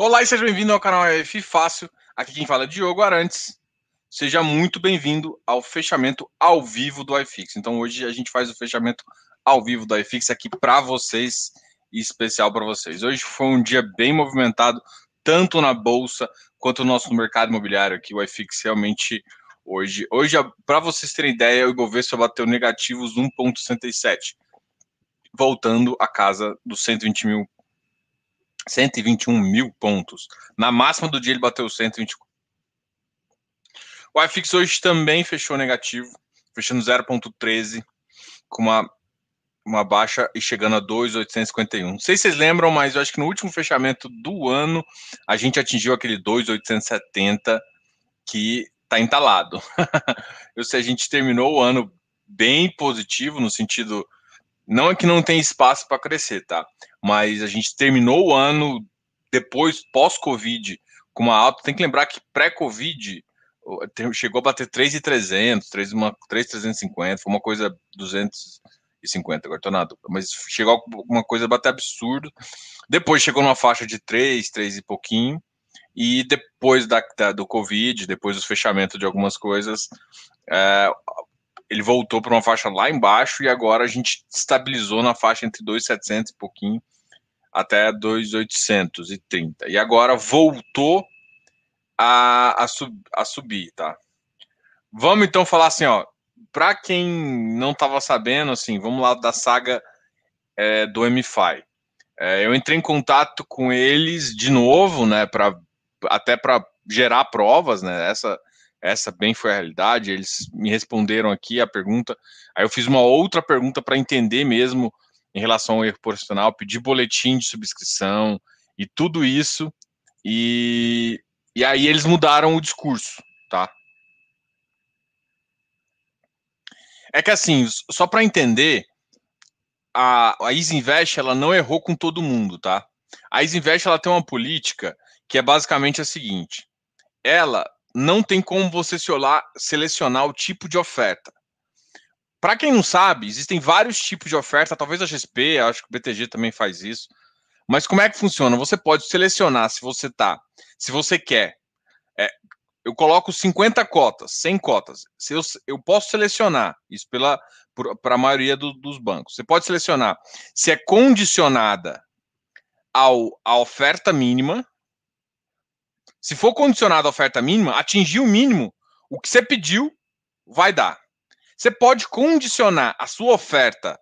Olá e seja bem-vindo ao canal EF Fácil. Aqui quem fala é Diogo Arantes. Seja muito bem-vindo ao fechamento ao vivo do iFix. Então hoje a gente faz o fechamento ao vivo do iFix aqui para vocês e especial para vocês. Hoje foi um dia bem movimentado, tanto na bolsa quanto no nosso mercado imobiliário aqui. O iFix realmente hoje, hoje para vocês terem ideia, o Ibovespa bateu negativos 1.67, voltando à casa dos 120 mil 121 mil pontos. Na máxima do dia ele bateu 124. O iFix hoje também fechou negativo, fechando 0,13, com uma, uma baixa e chegando a 2,851. Não sei se vocês lembram, mas eu acho que no último fechamento do ano a gente atingiu aquele 2,870 que está entalado. eu sei, a gente terminou o ano bem positivo no sentido não é que não tem espaço para crescer, tá? Mas a gente terminou o ano depois, pós-Covid, com uma alta. Tem que lembrar que pré-Covid chegou a bater 3,300, 3,350, foi uma coisa 250, agora tô na dupla, mas chegou uma coisa bater absurdo. Depois chegou numa faixa de 3, 3 e pouquinho. E depois da, da do Covid, depois dos fechamentos de algumas coisas, é, ele voltou para uma faixa lá embaixo e agora a gente estabilizou na faixa entre 2,700 e pouquinho até 2,830. E agora voltou a, a, sub, a subir, tá? Vamos então falar assim, ó. Para quem não estava sabendo, assim, vamos lá da saga é, do MFI. É, eu entrei em contato com eles de novo, né? Para até para gerar provas, né? Essa essa bem foi a realidade. Eles me responderam aqui a pergunta. Aí eu fiz uma outra pergunta para entender mesmo em relação ao erro profissional, pedi boletim de subscrição e tudo isso. E, e aí eles mudaram o discurso, tá? É que assim, só para entender, a, a Isinvest ela não errou com todo mundo, tá? A Isinvest ela tem uma política que é basicamente a seguinte: ela não tem como você selecionar o tipo de oferta. Para quem não sabe, existem vários tipos de oferta, talvez a XP, acho que o BTG também faz isso. Mas como é que funciona? Você pode selecionar se você tá, se você quer. É, eu coloco 50 cotas, 100 cotas. Se eu, eu posso selecionar isso pela para a maioria do, dos bancos. Você pode selecionar se é condicionada ao, à oferta mínima, se for condicionado à oferta mínima, atingir o mínimo, o que você pediu vai dar. Você pode condicionar a sua oferta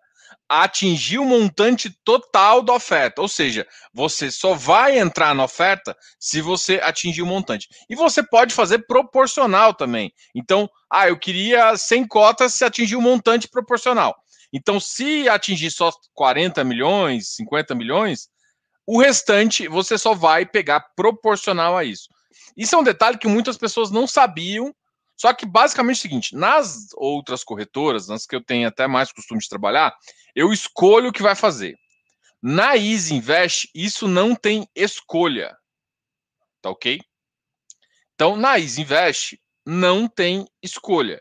a atingir o montante total da oferta, ou seja, você só vai entrar na oferta se você atingir o montante. E você pode fazer proporcional também. Então, ah, eu queria 100 cotas se atingir o montante proporcional. Então, se atingir só 40 milhões, 50 milhões, o restante você só vai pegar proporcional a isso. Isso é um detalhe que muitas pessoas não sabiam. Só que basicamente é o seguinte: nas outras corretoras, nas que eu tenho até mais costume de trabalhar, eu escolho o que vai fazer. Na Easy Invest, isso não tem escolha. Tá ok? Então, na Easy Invest, não tem escolha.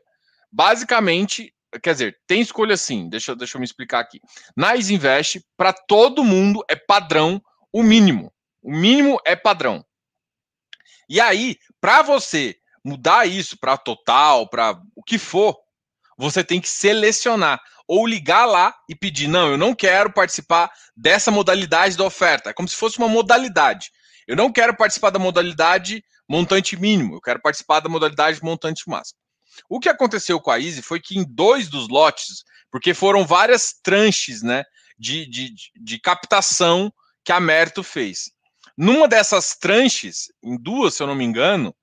Basicamente, quer dizer, tem escolha sim. Deixa, deixa eu me explicar aqui. Na Easy Invest, para todo mundo é padrão o mínimo. O mínimo é padrão. E aí, para você mudar isso para total, para o que for, você tem que selecionar ou ligar lá e pedir: não, eu não quero participar dessa modalidade da oferta. É como se fosse uma modalidade. Eu não quero participar da modalidade montante mínimo, eu quero participar da modalidade montante máximo. O que aconteceu com a Easy foi que em dois dos lotes, porque foram várias tranches né, de, de, de captação que a Mérito fez. Numa dessas tranches, em duas, se eu não me engano,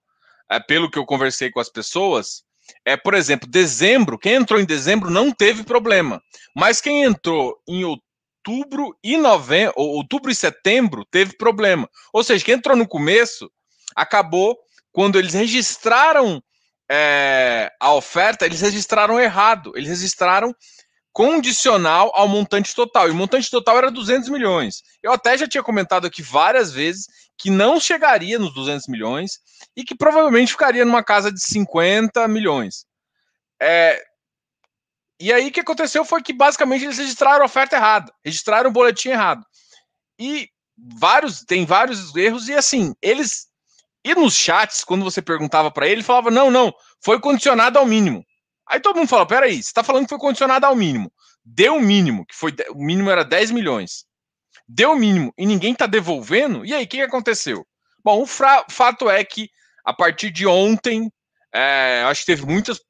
é, pelo que eu conversei com as pessoas, é, por exemplo, dezembro, quem entrou em dezembro não teve problema. Mas quem entrou em outubro e novembro, outubro e setembro, teve problema. Ou seja, quem entrou no começo acabou quando eles registraram é, a oferta, eles registraram errado. Eles registraram condicional ao montante total. E o montante total era 200 milhões. Eu até já tinha comentado aqui várias vezes que não chegaria nos 200 milhões e que provavelmente ficaria numa casa de 50 milhões. É... E aí o que aconteceu foi que basicamente eles registraram a oferta errada, registraram o boletim errado. E vários, tem vários erros e assim, eles e nos chats, quando você perguntava para ele, ele falava: "Não, não, foi condicionado ao mínimo". Aí todo mundo fala: "Peraí, você está falando que foi condicionado ao mínimo. Deu o mínimo, que foi o mínimo era 10 milhões. Deu o mínimo e ninguém está devolvendo? E aí, o que, aconteceu?" Bom, o fato é que a partir de ontem, é, acho que teve muitas,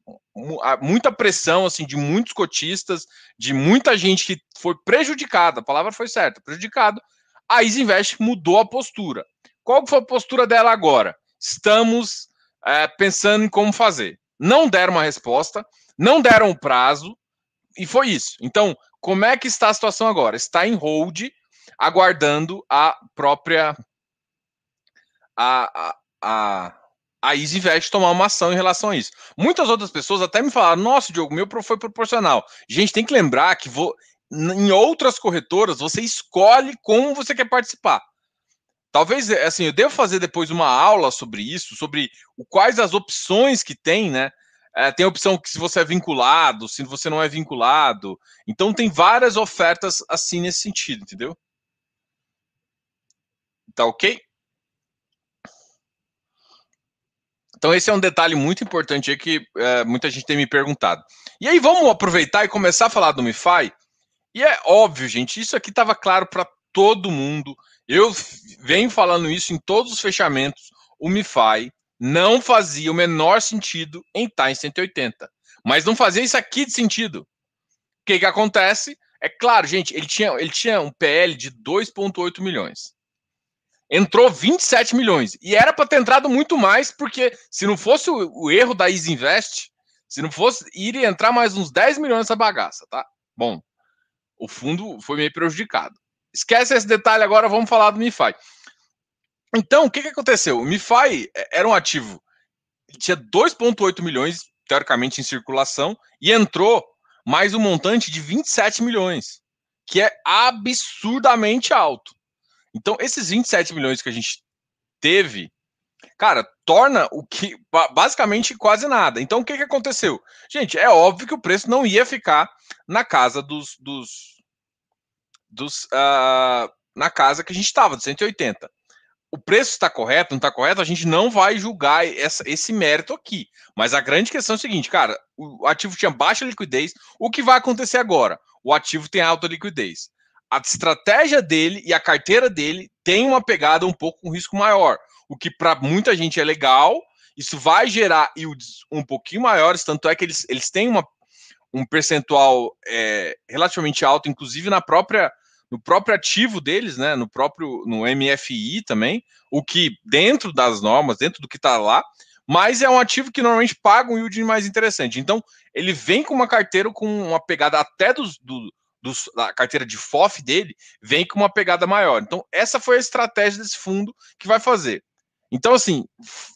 muita pressão assim de muitos cotistas, de muita gente que foi prejudicada. A palavra foi certa, prejudicado. A Isinvest mudou a postura. Qual foi a postura dela agora? Estamos é, pensando em como fazer. Não deram uma resposta, não deram o prazo, e foi isso. Então, como é que está a situação agora? Está em hold, aguardando a própria a, a, a, a EasyVest tomar uma ação em relação a isso. Muitas outras pessoas até me falaram: nossa, Diogo, meu foi proporcional. Gente, tem que lembrar que vou, em outras corretoras você escolhe como você quer participar. Talvez, assim, eu devo fazer depois uma aula sobre isso, sobre o, quais as opções que tem, né? É, tem a opção que se você é vinculado, se você não é vinculado. Então tem várias ofertas assim nesse sentido, entendeu? Tá ok? Então, esse é um detalhe muito importante aí que é, muita gente tem me perguntado. E aí, vamos aproveitar e começar a falar do MiFi. E é óbvio, gente, isso aqui estava claro para todo mundo. Eu venho falando isso em todos os fechamentos. O MiFi não fazia o menor sentido em estar em 180. Mas não fazia isso aqui de sentido. O que, que acontece? É claro, gente, ele tinha, ele tinha um PL de 2,8 milhões entrou 27 milhões. E era para ter entrado muito mais, porque se não fosse o, o erro da Easy Invest, se não fosse, iria entrar mais uns 10 milhões nessa bagaça, tá? Bom, o fundo foi meio prejudicado. Esquece esse detalhe agora, vamos falar do MiFi. Então, o que, que aconteceu? O MiFi é, era um ativo, tinha 2,8 milhões, teoricamente, em circulação, e entrou mais um montante de 27 milhões, que é absurdamente alto. Então, esses 27 milhões que a gente teve, cara, torna o que basicamente quase nada. Então, o que, que aconteceu? Gente, é óbvio que o preço não ia ficar na casa dos. dos, dos uh, na casa que a gente estava, de 180. O preço está correto, não está correto, a gente não vai julgar essa, esse mérito aqui. Mas a grande questão é o seguinte, cara, o ativo tinha baixa liquidez. O que vai acontecer agora? O ativo tem alta liquidez a estratégia dele e a carteira dele tem uma pegada um pouco com risco maior, o que para muita gente é legal. Isso vai gerar yields um pouquinho maiores, tanto é que eles, eles têm uma, um percentual é, relativamente alto, inclusive na própria no próprio ativo deles, né, no próprio no MFI também, o que dentro das normas, dentro do que está lá, mas é um ativo que normalmente paga um yield mais interessante. Então, ele vem com uma carteira com uma pegada até dos, do, dos, da carteira de FOF dele vem com uma pegada maior. Então, essa foi a estratégia desse fundo que vai fazer. Então, assim,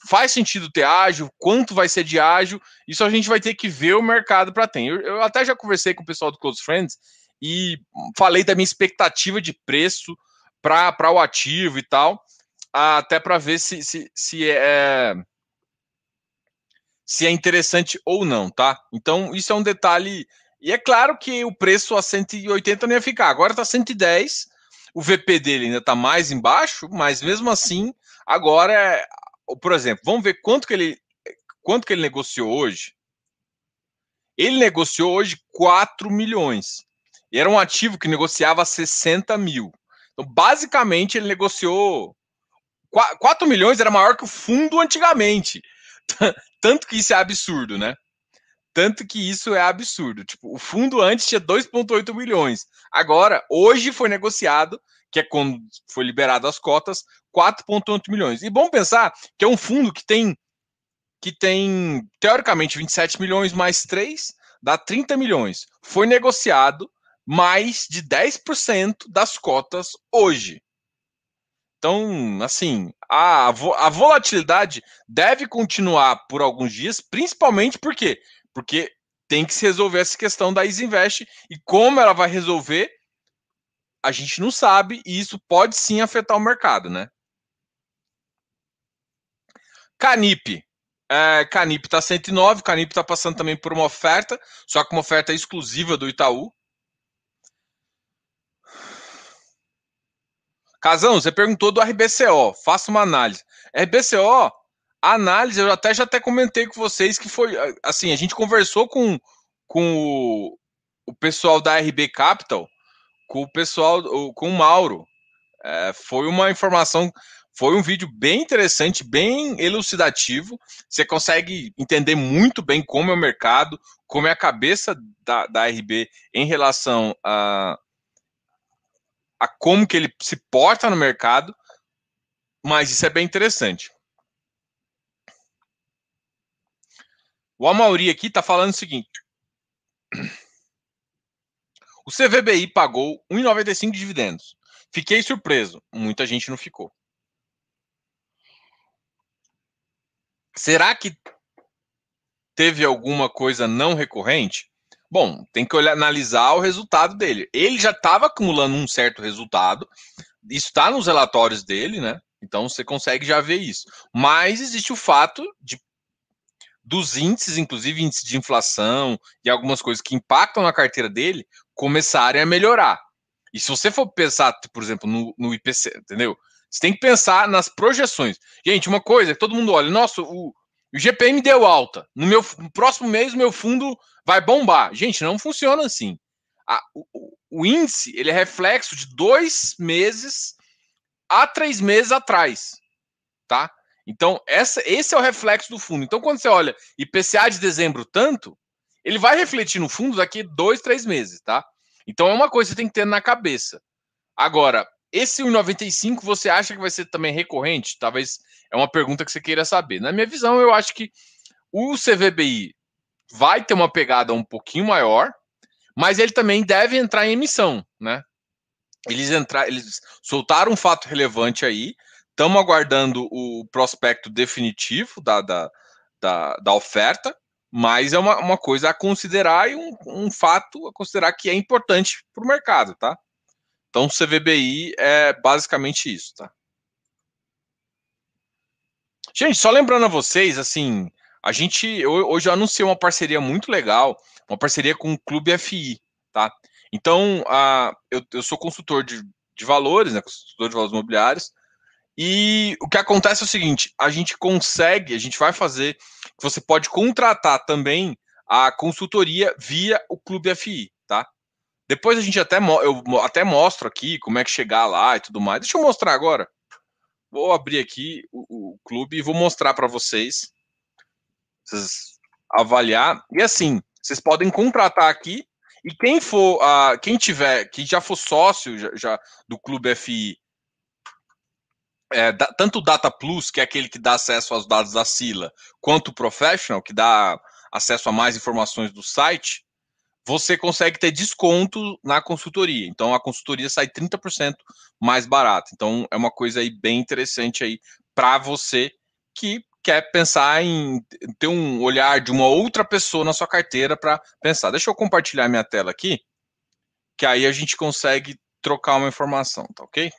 faz sentido ter ágil, quanto vai ser de ágil, isso a gente vai ter que ver o mercado para ter. Eu, eu, até já conversei com o pessoal do Close Friends e falei da minha expectativa de preço para o ativo e tal, até para ver se, se, se é se é interessante ou não, tá? Então, isso é um detalhe e é claro que o preço a 180 não ia ficar. Agora está 110. O VP dele ainda está mais embaixo, mas mesmo assim, agora, é, por exemplo, vamos ver quanto que ele, quanto que ele negociou hoje. Ele negociou hoje 4 milhões. E era um ativo que negociava 60 mil. Então, basicamente, ele negociou 4 milhões, era maior que o fundo antigamente. Tanto que isso é absurdo, né? Tanto que isso é absurdo. Tipo, o fundo antes tinha 2,8 milhões. Agora, hoje foi negociado, que é quando foi liberado as cotas, 4,8 milhões. E bom pensar que é um fundo que tem, que tem teoricamente 27 milhões mais 3, dá 30 milhões. Foi negociado mais de 10% das cotas hoje. Então, assim, a, a volatilidade deve continuar por alguns dias, principalmente porque porque tem que se resolver essa questão da Isinvest e como ela vai resolver, a gente não sabe e isso pode sim afetar o mercado, né? Canip. É, Canip está 109, Canip está passando também por uma oferta, só que uma oferta exclusiva do Itaú. Casão, você perguntou do RBCO, faça uma análise. RBCO, a análise, eu até já até comentei com vocês que foi assim, a gente conversou com, com o, o pessoal da RB Capital, com o pessoal, com o Mauro. É, foi uma informação, foi um vídeo bem interessante, bem elucidativo. Você consegue entender muito bem como é o mercado, como é a cabeça da, da RB em relação a, a como que ele se porta no mercado, mas isso é bem interessante. O Amauri aqui está falando o seguinte. O CVBI pagou 1,95 de dividendos. Fiquei surpreso. Muita gente não ficou. Será que teve alguma coisa não recorrente? Bom, tem que olhar, analisar o resultado dele. Ele já estava acumulando um certo resultado, está nos relatórios dele, né? Então você consegue já ver isso. Mas existe o fato de dos índices, inclusive índice de inflação e algumas coisas que impactam na carteira dele, começarem a melhorar. E se você for pensar, por exemplo, no, no IPC, entendeu? Você tem que pensar nas projeções. Gente, uma coisa que todo mundo olha, nossa, o, o GPM deu alta. No meu no próximo mês, meu fundo vai bombar. Gente, não funciona assim. A, o, o, índice ele é reflexo de dois meses a três meses atrás, tá? Então essa, esse é o reflexo do fundo. Então quando você olha IPCA de dezembro tanto, ele vai refletir no fundo daqui dois, três meses, tá? Então é uma coisa que você tem que ter na cabeça. Agora, esse 1,95 você acha que vai ser também recorrente? Talvez é uma pergunta que você queira saber. Na minha visão, eu acho que o CVBI vai ter uma pegada um pouquinho maior, mas ele também deve entrar em emissão, né? Eles entrar, eles soltaram um fato relevante aí. Estamos aguardando o prospecto definitivo da, da, da, da oferta, mas é uma, uma coisa a considerar e um, um fato a considerar que é importante para o mercado, tá? Então, CVBI é basicamente isso, tá? Gente, só lembrando a vocês, assim, a gente hoje eu anunciei uma parceria muito legal, uma parceria com o Clube FI, tá? Então, a, eu, eu sou consultor de, de valores, né? Consultor de valores imobiliários. E o que acontece é o seguinte: a gente consegue, a gente vai fazer, você pode contratar também a consultoria via o Clube FI? Depois a gente até eu até mostro aqui como é que chegar lá e tudo mais. Deixa eu mostrar agora. Vou abrir aqui o, o clube e vou mostrar para vocês, vocês avaliar. E assim, vocês podem contratar aqui e quem for, uh, quem tiver, quem já for sócio já, já do Clube FI, é, da, tanto o Data Plus, que é aquele que dá acesso aos dados da Sila, quanto o Professional, que dá acesso a mais informações do site, você consegue ter desconto na consultoria. Então a consultoria sai 30% mais barata. Então é uma coisa aí bem interessante aí para você que quer pensar em ter um olhar de uma outra pessoa na sua carteira para pensar. Deixa eu compartilhar minha tela aqui, que aí a gente consegue trocar uma informação, tá ok?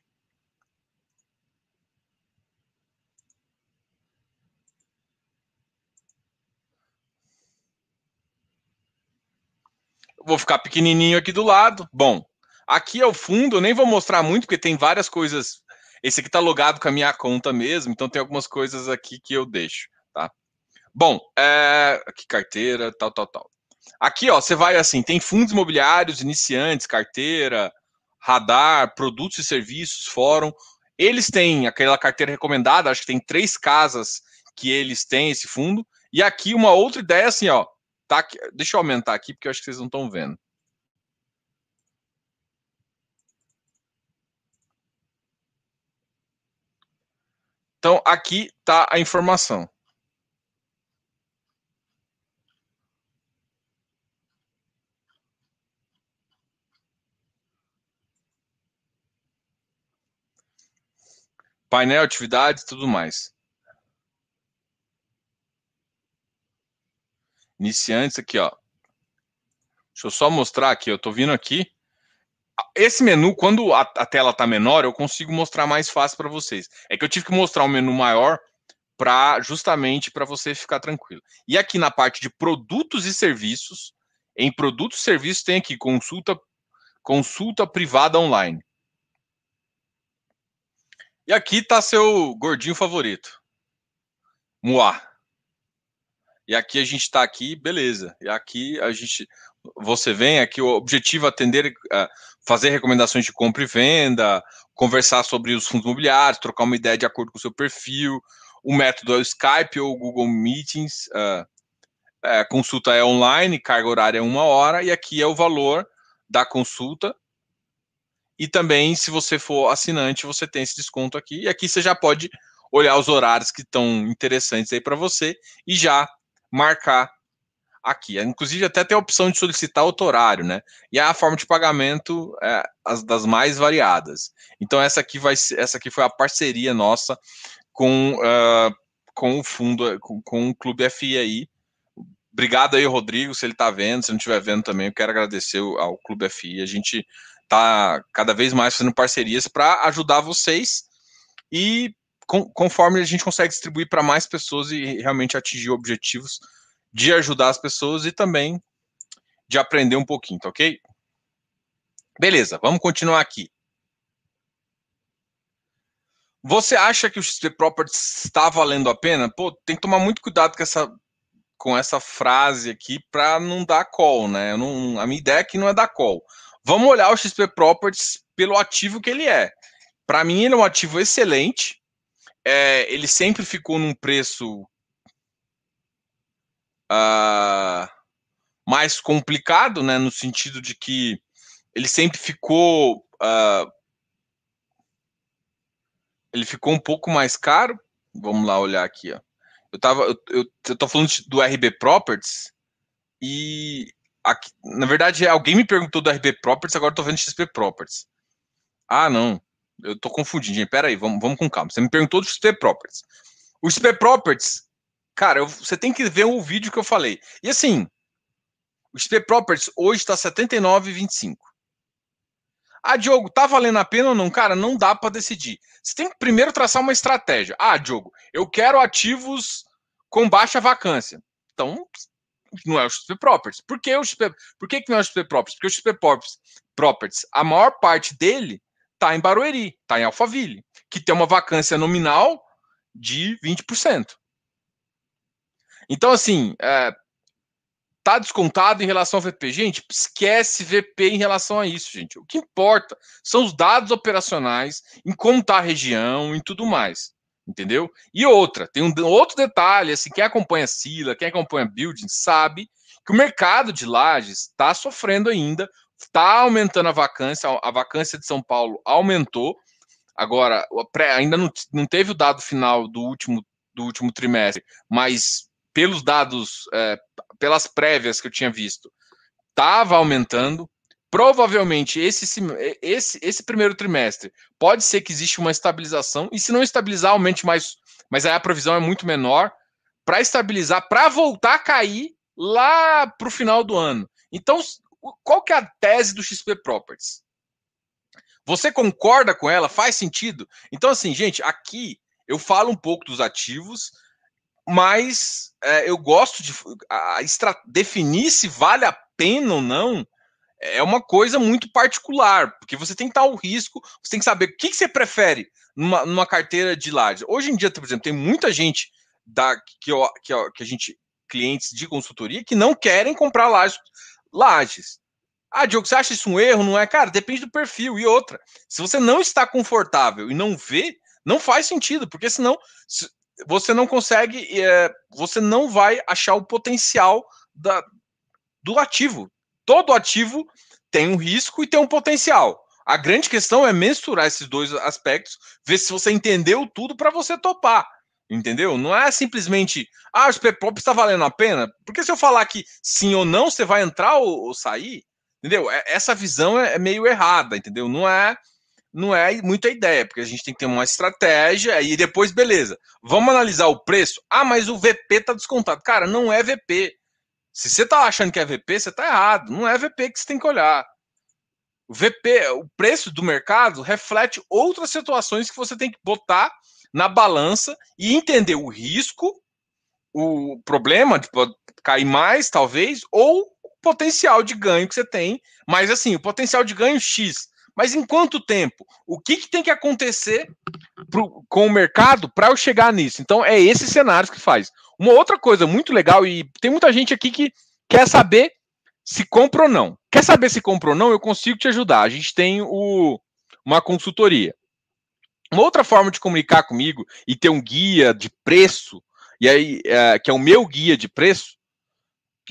Vou ficar pequenininho aqui do lado. Bom, aqui é o fundo, eu nem vou mostrar muito, porque tem várias coisas. Esse aqui tá logado com a minha conta mesmo, então tem algumas coisas aqui que eu deixo, tá? Bom, é... aqui carteira, tal, tal, tal. Aqui, ó, você vai assim, tem fundos imobiliários, iniciantes, carteira, radar, produtos e serviços, fórum. Eles têm aquela carteira recomendada, acho que tem três casas que eles têm esse fundo. E aqui uma outra ideia assim, ó, Tá aqui, deixa eu aumentar aqui, porque eu acho que vocês não estão vendo. Então, aqui está a informação. Painel, atividades, tudo mais. Iniciantes aqui, ó. Deixa eu só mostrar aqui, eu tô vindo aqui. Esse menu, quando a, a tela tá menor, eu consigo mostrar mais fácil para vocês. É que eu tive que mostrar um menu maior para justamente para você ficar tranquilo. E aqui na parte de produtos e serviços, em produtos e serviços tem aqui consulta consulta privada online. E aqui tá seu gordinho favorito. Moá. E aqui a gente está aqui, beleza. E aqui a gente, você vem aqui, o objetivo é atender, uh, fazer recomendações de compra e venda, conversar sobre os fundos imobiliários, trocar uma ideia de acordo com o seu perfil. O método é o Skype ou o Google Meetings. Uh, é, consulta é online, carga horária é uma hora, e aqui é o valor da consulta. E também, se você for assinante, você tem esse desconto aqui. E aqui você já pode olhar os horários que estão interessantes aí para você e já marcar aqui. Inclusive, até tem a opção de solicitar outro horário, né? E a forma de pagamento é as das mais variadas. Então, essa aqui vai essa aqui foi a parceria nossa com, uh, com o fundo, com, com o Clube FI aí. Obrigado aí, Rodrigo, se ele está vendo, se não estiver vendo também, eu quero agradecer ao Clube FI. A gente está cada vez mais fazendo parcerias para ajudar vocês e com, conforme a gente consegue distribuir para mais pessoas e realmente atingir objetivos de ajudar as pessoas e também de aprender um pouquinho, tá ok? Beleza, vamos continuar aqui. Você acha que o XP Properties está valendo a pena? Pô, tem que tomar muito cuidado com essa, com essa frase aqui para não dar call, né? Não, a minha ideia aqui não é dar call. Vamos olhar o XP Properties pelo ativo que ele é. Para mim, ele é um ativo excelente é, ele sempre ficou num preço uh, mais complicado, né? No sentido de que ele sempre ficou. Uh, ele ficou um pouco mais caro. Vamos lá olhar aqui, ó. Eu tava, eu, eu, eu tô falando do RB Properties e aqui, na verdade alguém me perguntou do RB Properties, agora eu tô vendo XP Properties. Ah, não eu tô confundindo, gente. Pera aí, vamos, vamos com calma. Você me perguntou do XP Properties. O XP Properties, cara, eu, você tem que ver o vídeo que eu falei. E assim, o XP Properties hoje está 79,25. Ah, Diogo, tá valendo a pena ou não? Cara, não dá para decidir. Você tem que primeiro traçar uma estratégia. Ah, Diogo, eu quero ativos com baixa vacância. Então, não é o XP Properties. Por que, o XP, por que, que não é o XP Properties? Porque o XP Properties, a maior parte dele está em Barueri, está em Alphaville, que tem uma vacância nominal de 20%. Então, assim, é, tá descontado em relação ao VP. Gente, esquece VP em relação a isso, gente. O que importa são os dados operacionais, em como está a região, em tudo mais. Entendeu? E outra, tem um outro detalhe, assim, quem acompanha Sila, quem acompanha Building, sabe que o mercado de lajes está sofrendo ainda Está aumentando a vacância, a vacância de São Paulo aumentou. Agora, ainda não, não teve o dado final do último, do último trimestre, mas pelos dados, é, pelas prévias que eu tinha visto, estava aumentando. Provavelmente esse, esse, esse primeiro trimestre pode ser que existe uma estabilização, e se não estabilizar, aumente mais, mas aí a provisão é muito menor para estabilizar, para voltar a cair lá para o final do ano. Então, qual que é a tese do XP Properties? Você concorda com ela? Faz sentido? Então, assim, gente, aqui eu falo um pouco dos ativos, mas é, eu gosto de a, definir se vale a pena ou não. É uma coisa muito particular, porque você tem que estar ao risco, você tem que saber o que, você prefere numa, numa carteira de laje. Hoje em dia, por exemplo, tem muita gente da, que, que, que a gente, clientes de consultoria, que não querem comprar lajes Lages. Ah, Diogo, você acha isso um erro? Não é? Cara, depende do perfil. E outra, se você não está confortável e não vê, não faz sentido, porque senão você não consegue, é, você não vai achar o potencial da, do ativo. Todo ativo tem um risco e tem um potencial. A grande questão é mensurar esses dois aspectos, ver se você entendeu tudo para você topar. Entendeu? Não é simplesmente, ah, o Superpop está valendo a pena. Porque se eu falar que sim ou não, você vai entrar ou, ou sair, entendeu? É, essa visão é, é meio errada, entendeu? Não é não é muita ideia, porque a gente tem que ter uma estratégia e depois, beleza, vamos analisar o preço. Ah, mas o VP tá descontado. Cara, não é VP. Se você tá achando que é VP, você tá errado. Não é VP que você tem que olhar. O VP, o preço do mercado reflete outras situações que você tem que botar na balança e entender o risco, o problema de cair mais, talvez, ou o potencial de ganho que você tem. Mas assim, o potencial de ganho X. Mas em quanto tempo? O que, que tem que acontecer pro, com o mercado para eu chegar nisso. Então, é esses cenários que faz. Uma outra coisa muito legal, e tem muita gente aqui que quer saber se compra ou não. Quer saber se compra ou não? Eu consigo te ajudar. A gente tem o, uma consultoria. Uma outra forma de comunicar comigo e ter um guia de preço, e aí, é, que é o meu guia de preço,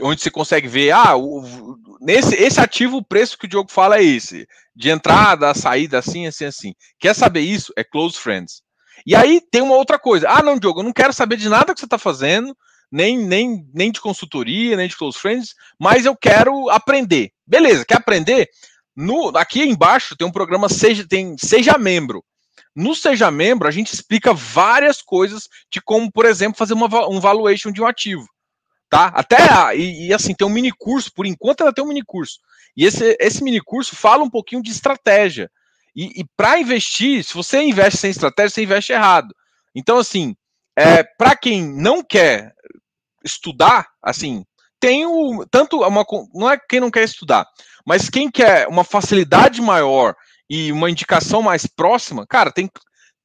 onde você consegue ver, ah, o, nesse esse ativo, o preço que o Diogo fala é esse, de entrada, saída, assim, assim, assim. Quer saber isso? É Close Friends. E aí tem uma outra coisa. Ah, não, Diogo, eu não quero saber de nada que você está fazendo, nem, nem, nem de consultoria, nem de Close Friends, mas eu quero aprender. Beleza, quer aprender? No, aqui embaixo tem um programa Seja, tem Seja Membro. No Seja Membro, a gente explica várias coisas de como, por exemplo, fazer uma, um valuation de um ativo tá? Até e, e, assim tem um mini curso, por enquanto ela tem um mini curso. E esse esse mini curso fala um pouquinho de estratégia. E, e para investir, se você investe sem estratégia, você investe errado. Então assim, é, para quem não quer estudar, assim, tem o tanto uma não é quem não quer estudar, mas quem quer uma facilidade maior e uma indicação mais próxima, cara, tem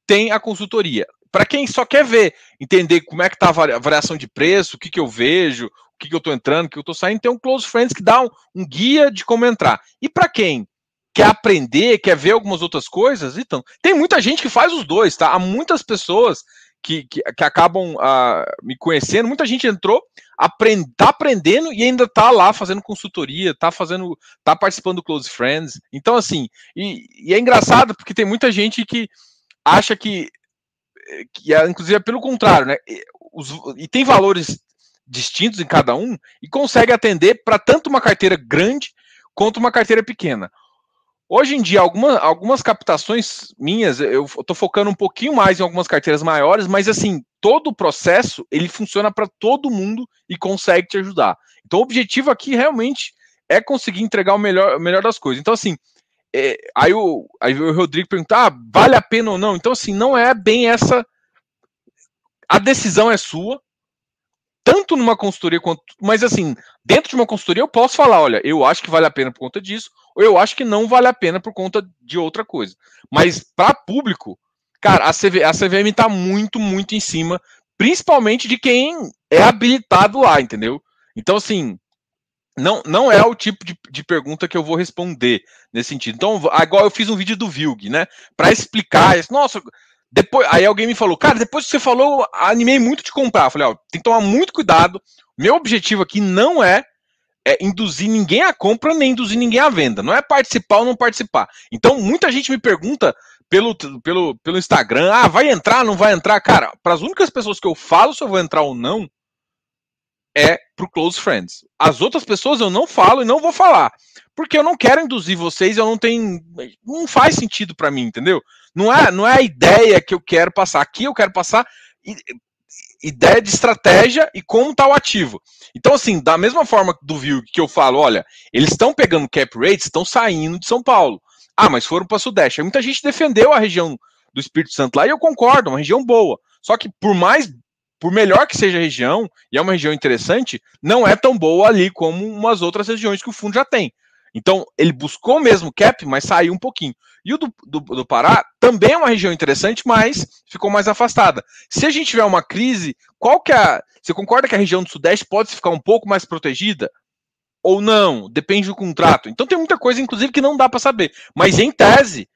tem a consultoria para quem só quer ver, entender como é que tá a variação de preço, o que, que eu vejo, o que, que eu estou entrando, o que eu estou saindo, tem um Close Friends que dá um, um guia de como entrar. E para quem quer aprender, quer ver algumas outras coisas, então, tem muita gente que faz os dois, tá? Há muitas pessoas que, que, que acabam uh, me conhecendo, muita gente entrou, aprend, tá aprendendo e ainda tá lá fazendo consultoria, tá fazendo, tá participando do Close Friends. Então, assim, e, e é engraçado porque tem muita gente que acha que que é, inclusive é pelo contrário, né? E, os, e tem valores distintos em cada um e consegue atender para tanto uma carteira grande quanto uma carteira pequena. Hoje em dia, alguma, algumas captações minhas, eu estou focando um pouquinho mais em algumas carteiras maiores, mas assim, todo o processo ele funciona para todo mundo e consegue te ajudar. Então, o objetivo aqui realmente é conseguir entregar o melhor, o melhor das coisas. Então, assim, é, aí, o, aí o Rodrigo perguntar, ah, vale a pena ou não? Então, assim, não é bem essa. A decisão é sua, tanto numa consultoria quanto. Mas, assim, dentro de uma consultoria eu posso falar: olha, eu acho que vale a pena por conta disso, eu acho que não vale a pena por conta de outra coisa. Mas, para público, cara, a, CV, a CVM está muito, muito em cima, principalmente de quem é habilitado lá, entendeu? Então, assim, não, não é o tipo de, de pergunta que eu vou responder nesse sentido. Então, agora eu fiz um vídeo do Vilg, né? Para explicar. Nossa, depois, aí alguém me falou, cara, depois que você falou, animei muito de comprar. Eu falei, ó, tem que tomar muito cuidado. Meu objetivo aqui não é, é induzir ninguém à compra, nem induzir ninguém à venda. Não é participar ou não participar. Então, muita gente me pergunta pelo, pelo, pelo Instagram, ah, vai entrar, não vai entrar? Cara, para as únicas pessoas que eu falo se eu vou entrar ou não, é pro close friends. As outras pessoas eu não falo e não vou falar, porque eu não quero induzir vocês, eu não tenho, não faz sentido para mim, entendeu? Não é, não é a ideia que eu quero passar. Aqui eu quero passar ideia de estratégia e como tá o ativo. Então assim, da mesma forma do view que eu falo, olha, eles estão pegando cap rates, estão saindo de São Paulo. Ah, mas foram para Sudeste. Aí muita gente defendeu a região do Espírito Santo lá e eu concordo, uma região boa. Só que por mais por melhor que seja a região, e é uma região interessante, não é tão boa ali como umas outras regiões que o fundo já tem. Então, ele buscou mesmo cap, mas saiu um pouquinho. E o do, do, do, Pará também é uma região interessante, mas ficou mais afastada. Se a gente tiver uma crise, qual que é. Você concorda que a região do Sudeste pode ficar um pouco mais protegida? Ou não? Depende do contrato. Então tem muita coisa, inclusive, que não dá para saber. Mas em tese,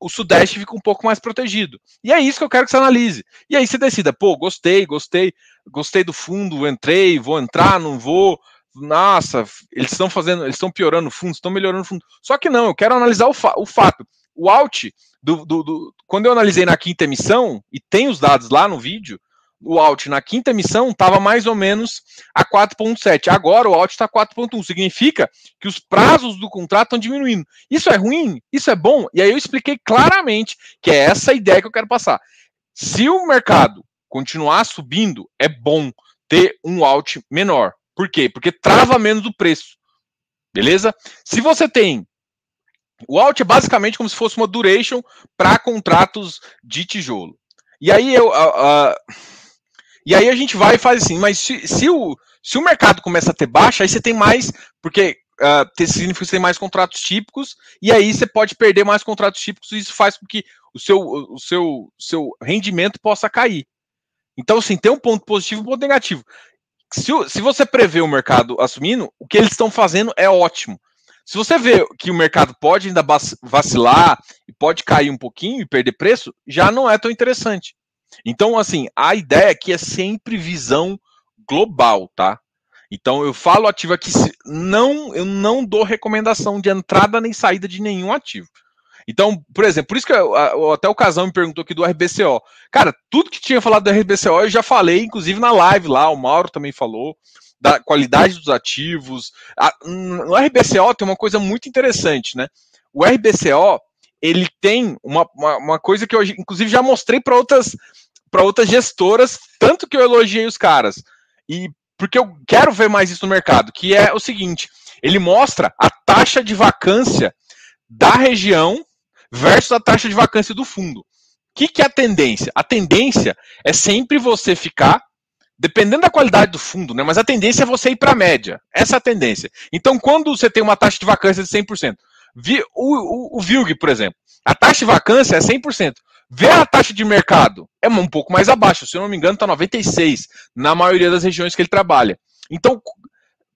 o Sudeste fica um pouco mais protegido. E é isso que eu quero que você analise. E aí você decida, pô, gostei, gostei, gostei do fundo, entrei, vou entrar, não vou. Nossa, eles estão fazendo, eles estão piorando o fundo, estão melhorando o fundo. Só que não, eu quero analisar o, fa o fato. O out, do, do, do, quando eu analisei na quinta emissão, e tem os dados lá no vídeo, o out na quinta emissão estava mais ou menos a 4.7. Agora o out está 4.1. Significa que os prazos do contrato estão diminuindo. Isso é ruim? Isso é bom? E aí eu expliquei claramente que é essa ideia que eu quero passar. Se o mercado continuar subindo, é bom ter um out menor. Por quê? Porque trava menos o preço. Beleza? Se você tem o out é basicamente como se fosse uma duration para contratos de tijolo. E aí eu uh, uh, e aí a gente vai e faz assim, mas se, se, o, se o mercado começa a ter baixa, aí você tem mais, porque uh, significa que você tem mais contratos típicos, e aí você pode perder mais contratos típicos, e isso faz com que o seu, o seu, seu rendimento possa cair. Então, assim, tem um ponto positivo e um ponto negativo. Se, se você prevê o mercado assumindo, o que eles estão fazendo é ótimo. Se você vê que o mercado pode ainda vacilar e pode cair um pouquinho e perder preço, já não é tão interessante. Então, assim, a ideia aqui é sempre visão global, tá? Então, eu falo ativo aqui, não, eu não dou recomendação de entrada nem saída de nenhum ativo. Então, por exemplo, por isso que eu, até o Casão me perguntou aqui do RBCO. Cara, tudo que tinha falado do RBCO eu já falei, inclusive na live lá, o Mauro também falou, da qualidade dos ativos. no RBCO tem uma coisa muito interessante, né? O RBCO, ele tem uma, uma, uma coisa que eu, inclusive, já mostrei para outras, outras gestoras, tanto que eu elogiei os caras. E porque eu quero ver mais isso no mercado, que é o seguinte: ele mostra a taxa de vacância da região versus a taxa de vacância do fundo. O que, que é a tendência? A tendência é sempre você ficar, dependendo da qualidade do fundo, né? Mas a tendência é você ir para a média. Essa é a tendência. Então, quando você tem uma taxa de vacância de 100%, o, o, o VILG, por exemplo, a taxa de vacância é 100%. Vê a taxa de mercado, é um pouco mais abaixo, se eu não me engano, está 96 na maioria das regiões que ele trabalha. Então,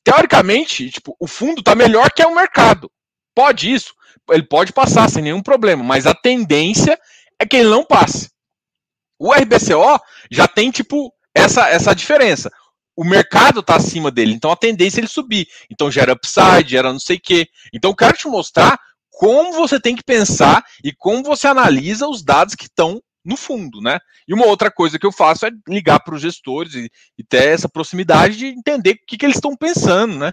teoricamente, tipo, o fundo está melhor que o mercado. Pode isso? ele pode passar sem nenhum problema, mas a tendência é que ele não passe. O RBCO já tem, tipo, essa, essa diferença. O mercado está acima dele, então a tendência é ele subir. Então gera upside, gera não sei o quê. Então eu quero te mostrar como você tem que pensar e como você analisa os dados que estão no fundo, né? E uma outra coisa que eu faço é ligar para os gestores e, e, ter essa proximidade de entender o que, que eles estão pensando, né?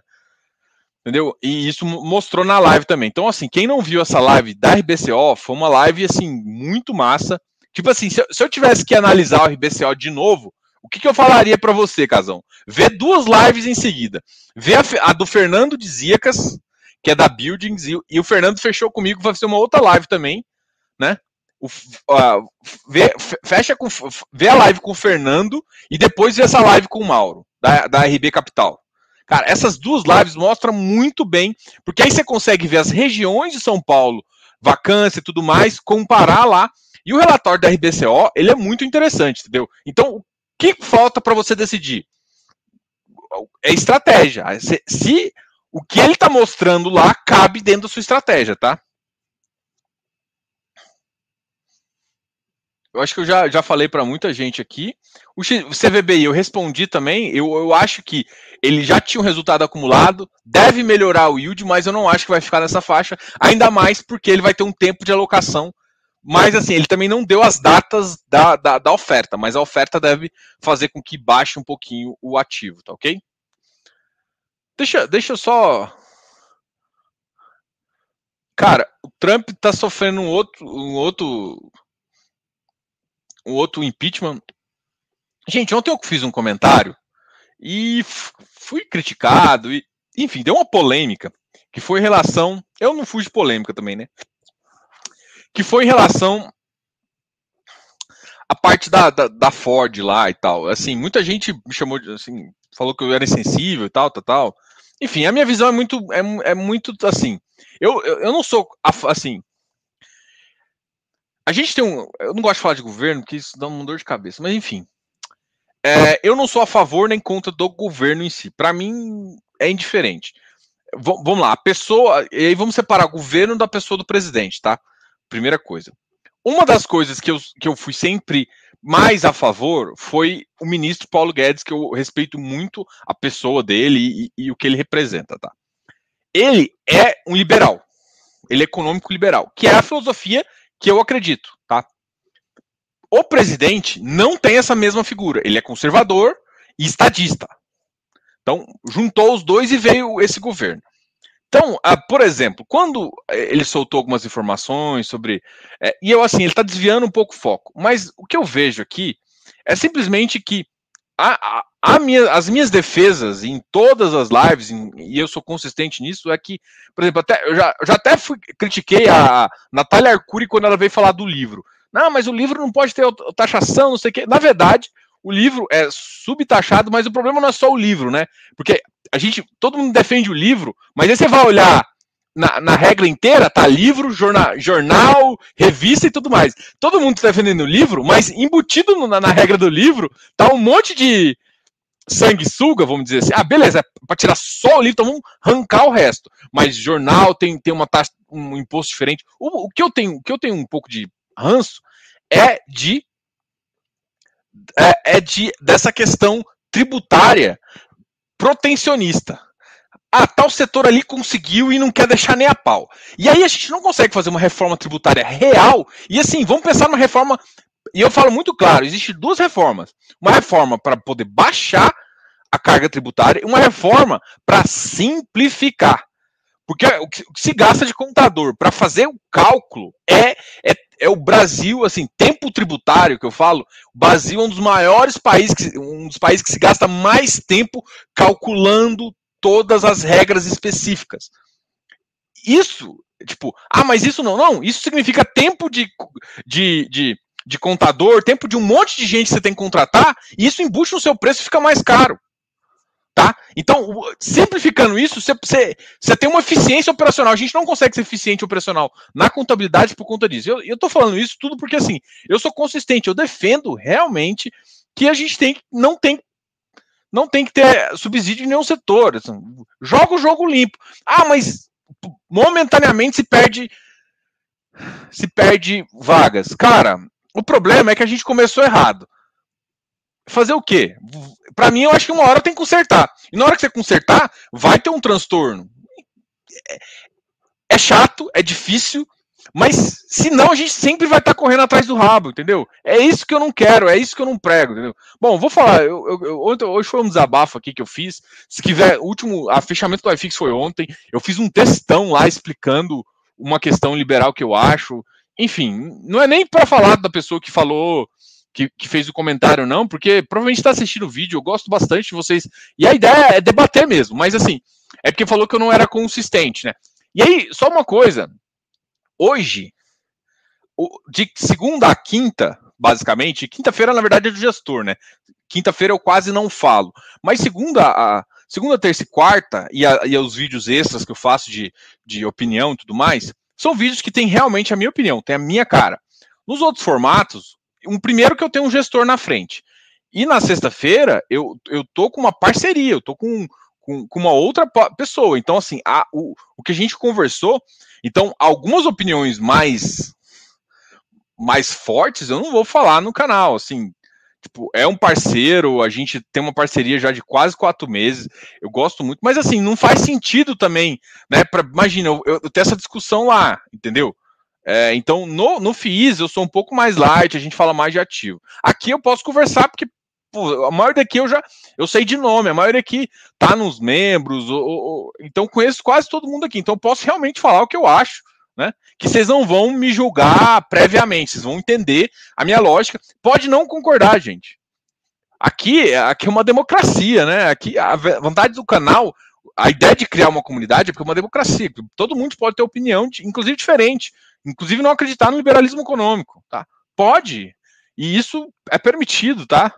Entendeu? E isso mostrou na live também. Então, assim, quem não viu essa live da RBCO, foi uma live, assim, muito massa. Tipo assim, se eu, se eu tivesse que analisar o RBCO de novo, o que, que eu falaria para você, Casão? Vê duas lives em seguida. Vê a, a, do Fernando de Ziacas, que é da Buildings, e, e, o Fernando fechou comigo, vai ser uma outra live também, né? O, vê, fecha com, vê a live com o Fernando e depois vê essa live com o Mauro, da, da RB Capital. Cara, essas duas lives mostram muito bem, porque aí você consegue ver as regiões de São Paulo, vacância e tudo mais, comparar lá. E o relatório da RBCO, ele é muito interessante, entendeu? Então, que falta para você decidir? É estratégia. Se, se o que ele está mostrando lá cabe dentro da sua estratégia, tá? Eu acho que eu já, já falei para muita gente aqui. O CVBI, eu respondi também. Eu, eu acho que ele já tinha um resultado acumulado, deve melhorar o yield, mas eu não acho que vai ficar nessa faixa. Ainda mais porque ele vai ter um tempo de alocação. Mas assim, ele também não deu as datas da, da, da oferta, mas a oferta deve fazer com que baixe um pouquinho o ativo, tá ok? Deixa, deixa eu só. Cara, o Trump tá sofrendo um outro, um outro um outro impeachment. Gente, ontem eu fiz um comentário e fui criticado, e, enfim, deu uma polêmica, que foi em relação. Eu não fui de polêmica também, né? Que foi em relação a parte da, da, da, Ford lá e tal. Assim, muita gente me chamou de assim, falou que eu era insensível e tal, tal, tal. Enfim, a minha visão é muito, é, é muito assim. Eu, eu, eu não sou assim, a gente tem um. Eu não gosto de falar de governo, porque isso dá uma dor de cabeça, mas enfim. É, eu não sou a favor nem contra do governo em si. Para mim, é indiferente. V vamos lá, a pessoa. E aí vamos separar o governo da pessoa do presidente, tá? Primeira coisa. Uma das coisas que eu, que eu fui sempre mais a favor foi o ministro Paulo Guedes, que eu respeito muito a pessoa dele e, e o que ele representa, tá? Ele é um liberal. Ele é econômico liberal, que é a filosofia que eu acredito, tá? O presidente não tem essa mesma figura. Ele é conservador e estadista. Então, juntou os dois e veio esse governo. Então, ah, por exemplo, quando eh, ele soltou algumas informações sobre. É, e eu, assim, ele está desviando um pouco o foco. Mas o que eu vejo aqui é simplesmente que a, a, a minha, as minhas defesas em todas as lives, em, e eu sou consistente nisso, é que, por exemplo, até, eu, já, eu já até fui, critiquei a Natália Arcuri quando ela veio falar do livro. Não, mas o livro não pode ter taxação, não sei o quê. Na verdade, o livro é subtaxado, mas o problema não é só o livro, né? Porque a gente, todo mundo defende o livro, mas aí você vai olhar na, na, regra inteira tá livro, jornal, jornal, revista e tudo mais. Todo mundo está defendendo o livro, mas embutido na, na, regra do livro tá um monte de sanguessuga, vamos dizer assim. Ah, beleza, é para tirar só o livro, então vamos arrancar o resto. Mas jornal tem, tem uma taxa, um imposto diferente. O, o, que eu tenho, o que eu tenho um pouco de ranço é de é, é de dessa questão tributária protecionista ah, tal setor ali conseguiu e não quer deixar nem a pau. E aí a gente não consegue fazer uma reforma tributária real. E assim, vamos pensar numa reforma. E eu falo muito claro: existem duas reformas. Uma reforma para poder baixar a carga tributária e uma reforma para simplificar. Porque o que se gasta de contador para fazer o cálculo é, é, é, o Brasil, assim, tempo tributário que eu falo. O Brasil é um dos maiores países, que, um dos países que se gasta mais tempo calculando todas as regras específicas. Isso, tipo, ah, mas isso não, não, isso significa tempo de, de, de, de contador, tempo de um monte de gente que você tem que contratar, e isso embucha o seu preço e fica mais caro. Tá? Então, simplificando isso, você, você, tem uma eficiência operacional. A gente não consegue ser eficiente operacional na contabilidade por conta disso. Eu estou falando isso tudo porque, assim, eu sou consistente, eu defendo realmente que a gente tem, não tem não tem que ter subsídio em nenhum setor. Assim, joga o jogo limpo. Ah, mas momentaneamente se perde se perde vagas. Cara, o problema é que a gente começou errado. Fazer o quê? Para mim, eu acho que uma hora tem que consertar. E na hora que você consertar, vai ter um transtorno. É chato, é difícil, mas senão a gente sempre vai estar tá correndo atrás do rabo, entendeu? É isso que eu não quero, é isso que eu não prego, entendeu? Bom, vou falar, eu, eu, eu, hoje foi um desabafo aqui que eu fiz. Se quiser, o último, a fechamento do iFix foi ontem. Eu fiz um textão lá explicando uma questão liberal que eu acho. Enfim, não é nem para falar da pessoa que falou, que, que fez o comentário, não, porque provavelmente está assistindo o vídeo, eu gosto bastante de vocês. E a ideia é debater mesmo, mas assim, é porque falou que eu não era consistente, né? E aí, só uma coisa, hoje, de segunda a quinta, basicamente, quinta-feira, na verdade, é do gestor, né? Quinta-feira eu quase não falo. Mas segunda, a, segunda terça e quarta, e, a, e os vídeos extras que eu faço de, de opinião e tudo mais, são vídeos que tem realmente a minha opinião, tem a minha cara. Nos outros formatos, um primeiro que eu tenho um gestor na frente. E na sexta-feira, eu, eu tô com uma parceria, eu tô com, com, com uma outra pessoa. Então, assim, a, o, o que a gente conversou então, algumas opiniões mais mais fortes eu não vou falar no canal, assim, tipo, é um parceiro, a gente tem uma parceria já de quase quatro meses, eu gosto muito, mas assim, não faz sentido também, né, pra, imagina, eu, eu, tenho essa discussão lá, entendeu? É, então, no, no FIIs eu sou um pouco mais light, a gente fala mais de ativo. Aqui eu posso conversar porque pô, a maioria daqui eu já eu sei de nome, a maioria aqui tá nos membros, ou, ou, então conheço quase todo mundo aqui, então posso realmente falar o que eu acho, né? Que vocês não vão me julgar previamente, vocês vão entender a minha lógica. Pode não concordar, gente. Aqui, aqui é uma democracia, né? Aqui a vontade do canal, a ideia de criar uma comunidade é porque é uma democracia. Todo mundo pode ter opinião, inclusive diferente, inclusive não acreditar no liberalismo econômico, tá? Pode. E isso é permitido, tá?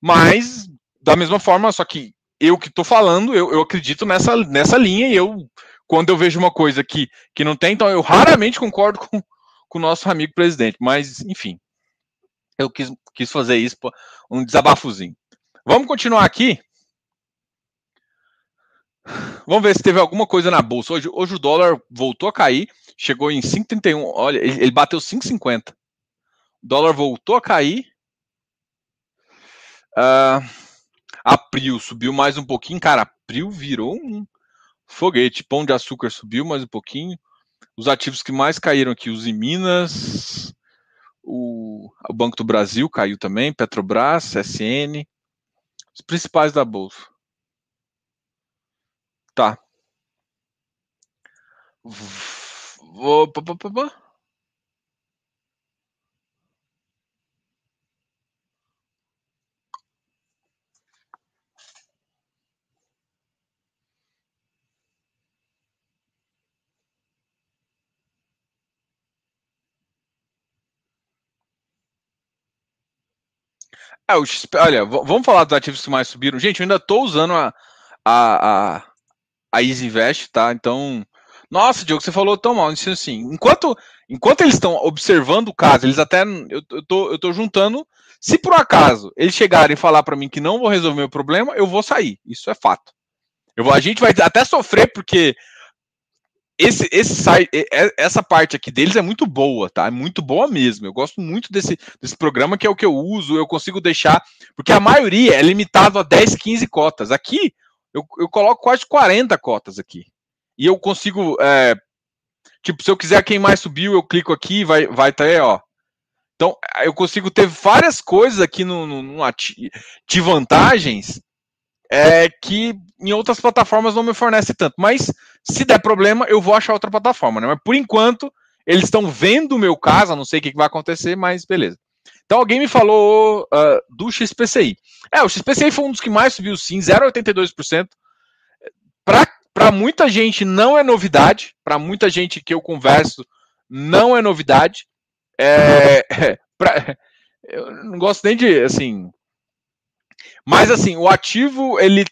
Mas, da mesma forma, só que eu que estou falando, eu, eu acredito nessa, nessa linha e eu, quando eu vejo uma coisa que, que não tem, então eu raramente concordo com, com o nosso amigo presidente. Mas, enfim, eu quis, quis fazer isso, um desabafozinho. Vamos continuar aqui. Vamos ver se teve alguma coisa na bolsa. Hoje, hoje o dólar voltou a cair, chegou em 5,31. Olha, ele, ele bateu 5,50. O dólar voltou a cair Uh, subiu mais um pouquinho. Cara, April virou um foguete. Pão de açúcar subiu mais um pouquinho. Os ativos que mais caíram aqui, os em Minas, o, o Banco do Brasil caiu também, Petrobras, SN, os principais da Bolsa. Tá. Vou. É, o XP, olha, vamos falar dos ativos que mais subiram. Gente, eu ainda estou usando a, a, a, a Easy Invest, tá? Então, Nossa, Diogo, você falou tão mal. Isso assim, enquanto, enquanto eles estão observando o caso, eles até. Eu, eu, tô, eu tô juntando. Se por acaso eles chegarem e falar para mim que não vou resolver o problema, eu vou sair. Isso é fato. Eu vou, a gente vai até sofrer, porque esse, esse essa parte aqui deles é muito boa, tá? É muito boa mesmo. Eu gosto muito desse, desse programa, que é o que eu uso, eu consigo deixar, porque a maioria é limitado a 10, 15 cotas. Aqui, eu, eu coloco quase 40 cotas aqui. E eu consigo, é, tipo, se eu quiser quem mais subiu, eu clico aqui, vai vai ter, ó. Então, eu consigo ter várias coisas aqui no, no, no de vantagens é, que em outras plataformas não me fornece tanto. Mas se der problema, eu vou achar outra plataforma, né? Mas por enquanto, eles estão vendo o meu caso, não sei o que vai acontecer, mas beleza. Então alguém me falou uh, do XPCI. É, o XPCI foi um dos que mais subiu sim, 0,82%. Para muita gente não é novidade, para muita gente que eu converso não é novidade. É, pra, eu não gosto nem de, assim, mas assim, o ativo ele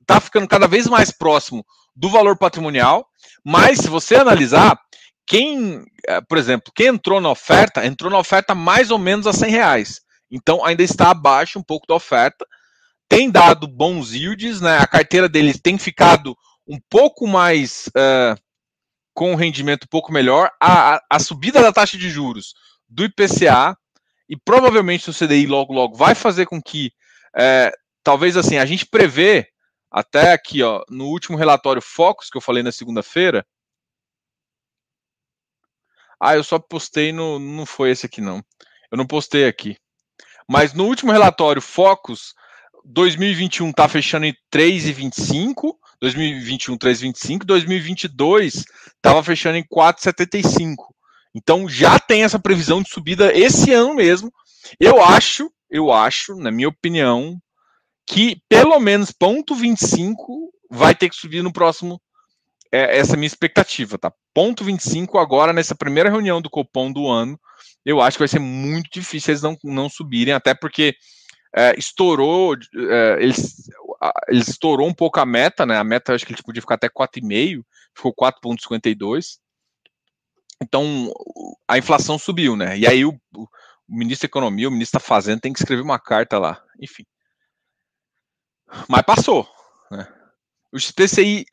está ficando cada vez mais próximo do valor patrimonial, mas se você analisar, quem, eh, por exemplo, quem entrou na oferta, entrou na oferta mais ou menos a 100 reais. Então ainda está abaixo um pouco da oferta. Tem dado bons yields, né? A carteira deles tem ficado um pouco mais uh, com um rendimento um pouco melhor. A, a, subida da taxa de juros do IPCA e provavelmente o CDI logo logo vai fazer com que é, talvez assim, a gente prevê até aqui, ó, no último relatório Focus que eu falei na segunda-feira. Ah, eu só postei no. Não foi esse aqui, não. Eu não postei aqui. Mas no último relatório Focus, 2021 está fechando em 3,25. 2021, 3,25. 2022 estava fechando em 4,75. Então já tem essa previsão de subida esse ano mesmo. Eu acho eu acho, na minha opinião, que pelo menos ponto 25 vai ter que subir no próximo. É, essa é minha expectativa, tá? Ponto 25 agora, nessa primeira reunião do Copom do ano, eu acho que vai ser muito difícil eles não, não subirem, até porque é, estourou, é, eles, eles estourou um pouco a meta, né? A meta acho que eles podiam ficar até 4,5, ficou 4,52. Então a inflação subiu, né? E aí o, o ministro da Economia, o ministro da Fazenda tem que escrever uma carta lá. Enfim. Mas passou. Né? O XPCI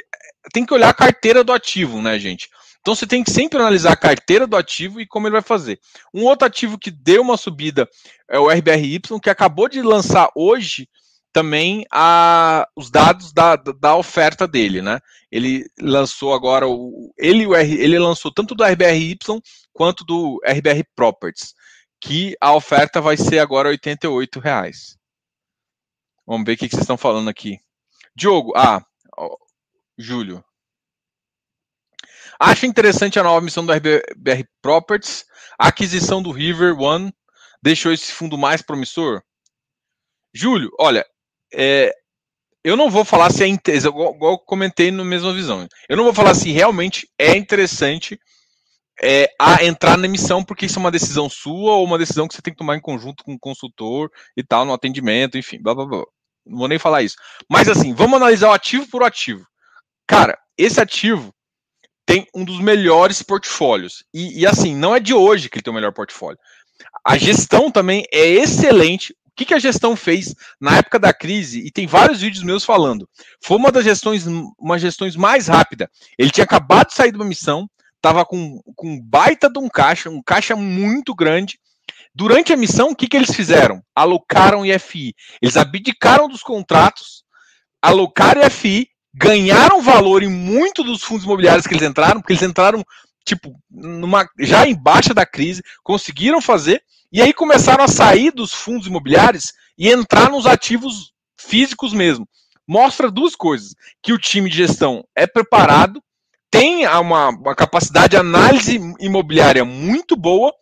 tem que olhar a carteira do ativo, né, gente? Então você tem que sempre analisar a carteira do ativo e como ele vai fazer. Um outro ativo que deu uma subida é o RBRY, que acabou de lançar hoje também a, os dados da, da oferta dele, né? Ele lançou agora o ele, ele lançou tanto do RBRY quanto do RBR Properties que a oferta vai ser agora 88 reais. Vamos ver o que vocês estão falando aqui. Diogo, ah, Júlio. Acho interessante a nova missão do RBR Properties. A aquisição do River One deixou esse fundo mais promissor? Júlio, olha, é, eu não vou falar se é igual, igual eu comentei no mesma visão. Eu não vou falar se realmente é interessante é, a entrar na emissão, porque isso é uma decisão sua ou uma decisão que você tem que tomar em conjunto com o consultor e tal, no atendimento, enfim, blá blá blá. Não vou nem falar isso. Mas assim, vamos analisar o ativo por ativo. Cara, esse ativo tem um dos melhores portfólios. E, e assim, não é de hoje que ele tem o melhor portfólio. A gestão também é excelente. Que, que a gestão fez na época da crise? E tem vários vídeos meus falando. Foi uma das gestões, uma gestões mais rápida. Ele tinha acabado de sair de uma missão, tava com, com baita de um caixa, um caixa muito grande. Durante a missão, o que, que eles fizeram? Alocaram IFI. Eles abdicaram dos contratos, alocaram IFI, ganharam valor em muito dos fundos imobiliários que eles entraram, porque eles entraram tipo numa já embaixo da crise, conseguiram fazer e aí começaram a sair dos fundos imobiliários e entrar nos ativos físicos mesmo. Mostra duas coisas: que o time de gestão é preparado tem uma, uma capacidade de análise imobiliária muito boa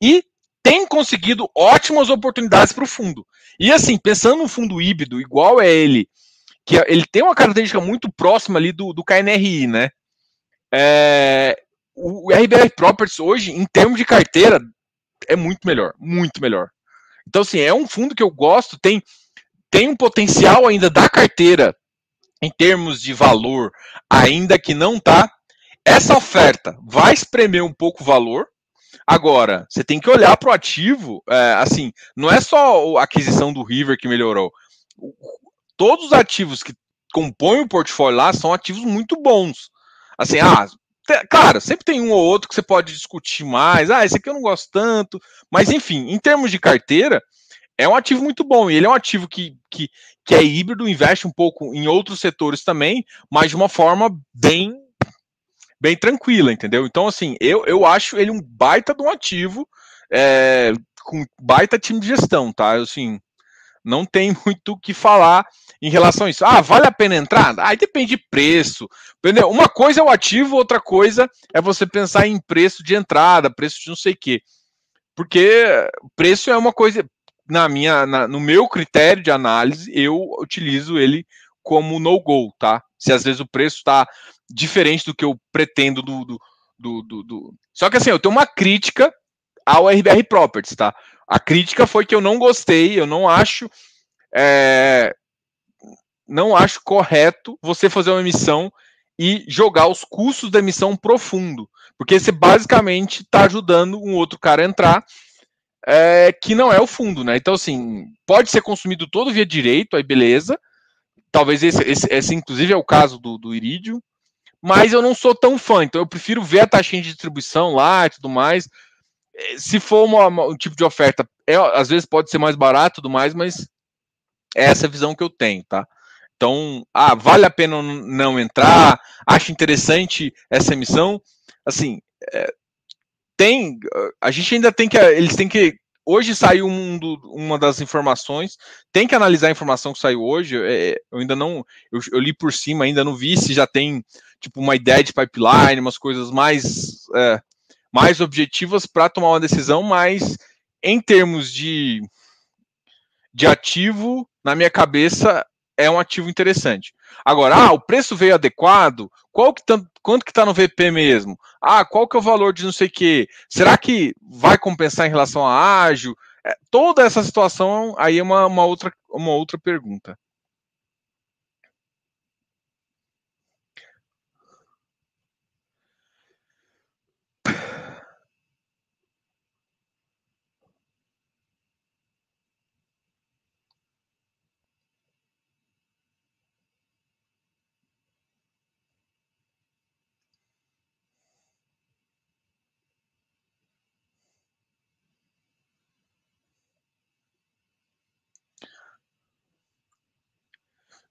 e tem conseguido ótimas oportunidades para o fundo. E assim, pensando no fundo híbrido, igual é ele, que ele tem uma característica muito próxima ali do, do KNRI, né? É, o RBR Properties hoje, em termos de carteira, é muito melhor, muito melhor. Então, assim, é um fundo que eu gosto, tem, tem um potencial ainda da carteira em termos de valor, ainda que não está essa oferta vai espremer um pouco o valor. Agora, você tem que olhar para o ativo, é, assim, não é só a aquisição do River que melhorou. Todos os ativos que compõem o portfólio lá são ativos muito bons. Assim, ah, claro, sempre tem um ou outro que você pode discutir mais. Ah, esse aqui eu não gosto tanto. Mas, enfim, em termos de carteira, é um ativo muito bom. E ele é um ativo que, que, que é híbrido, investe um pouco em outros setores também, mas de uma forma bem bem tranquila, entendeu? Então, assim, eu, eu acho ele um baita de um ativo, é, com baita time de gestão, tá? Assim, não tem muito o que falar em relação a isso. Ah, vale a pena entrar? Aí depende de preço. Entendeu? Uma coisa é o ativo, outra coisa é você pensar em preço de entrada, preço de não sei o quê. Porque preço é uma coisa, na minha, na, no meu critério de análise, eu utilizo ele como no-go, tá? Se às vezes o preço está diferente do que eu pretendo do, do, do, do. Só que assim, eu tenho uma crítica ao RBR Properties, tá? A crítica foi que eu não gostei, eu não acho. É, não acho correto você fazer uma emissão e jogar os custos da emissão profundo. Porque você basicamente está ajudando um outro cara a entrar é, que não é o fundo, né? Então, assim, pode ser consumido todo via direito, aí beleza. Talvez esse, esse, esse inclusive, é o caso do, do Iridium mas eu não sou tão fã, então eu prefiro ver a taxinha de distribuição lá e tudo mais. Eh, se for uma, uma, um tipo de oferta, é, às vezes pode ser mais barato tudo mais, mas é essa visão que eu tenho, tá? Então, ah, vale a pena não entrar? Acho interessante essa emissão? Assim, é, tem, a gente ainda tem que, eles têm que hoje saiu um do, uma das informações. Tem que analisar a informação que saiu hoje. É, eu ainda não. Eu, eu, li por cima, ainda não vi se já tem tipo uma ideia de pipeline, umas coisas mais, é, mais objetivas para tomar uma decisão, mas em termos de, de ativo, na minha cabeça, é um ativo interessante. Agora, ah, o preço veio adequado, qual que tá, quanto que está no VP mesmo? Ah, qual que é o valor de não sei o quê? Será que vai compensar em relação a ágil? É, toda essa situação aí é uma, uma, outra, uma outra pergunta.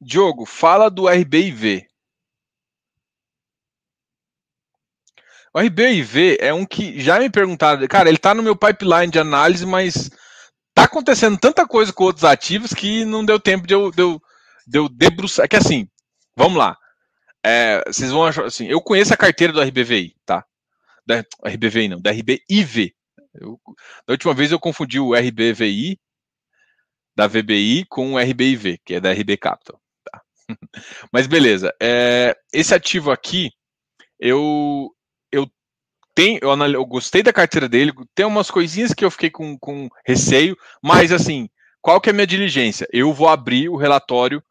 Diogo, fala do RBIV. O RBIV é um que já me perguntaram, cara, ele tá no meu pipeline de análise, mas tá acontecendo tanta coisa com outros ativos que não deu tempo de eu, de eu, de eu debruçar. É que assim, vamos lá. É, vocês vão achar assim, eu conheço a carteira do RBVI, tá? Da RBVI não, da RBIV. Eu, da última vez eu confundi o RBVI da VBI com o RBIV, que é da RB Capital. Mas beleza. É, esse ativo aqui, eu eu tenho, eu, eu, gostei da carteira dele. Tem umas coisinhas que eu fiquei com, com receio, mas assim, qual que é a minha diligência? Eu vou abrir o relatório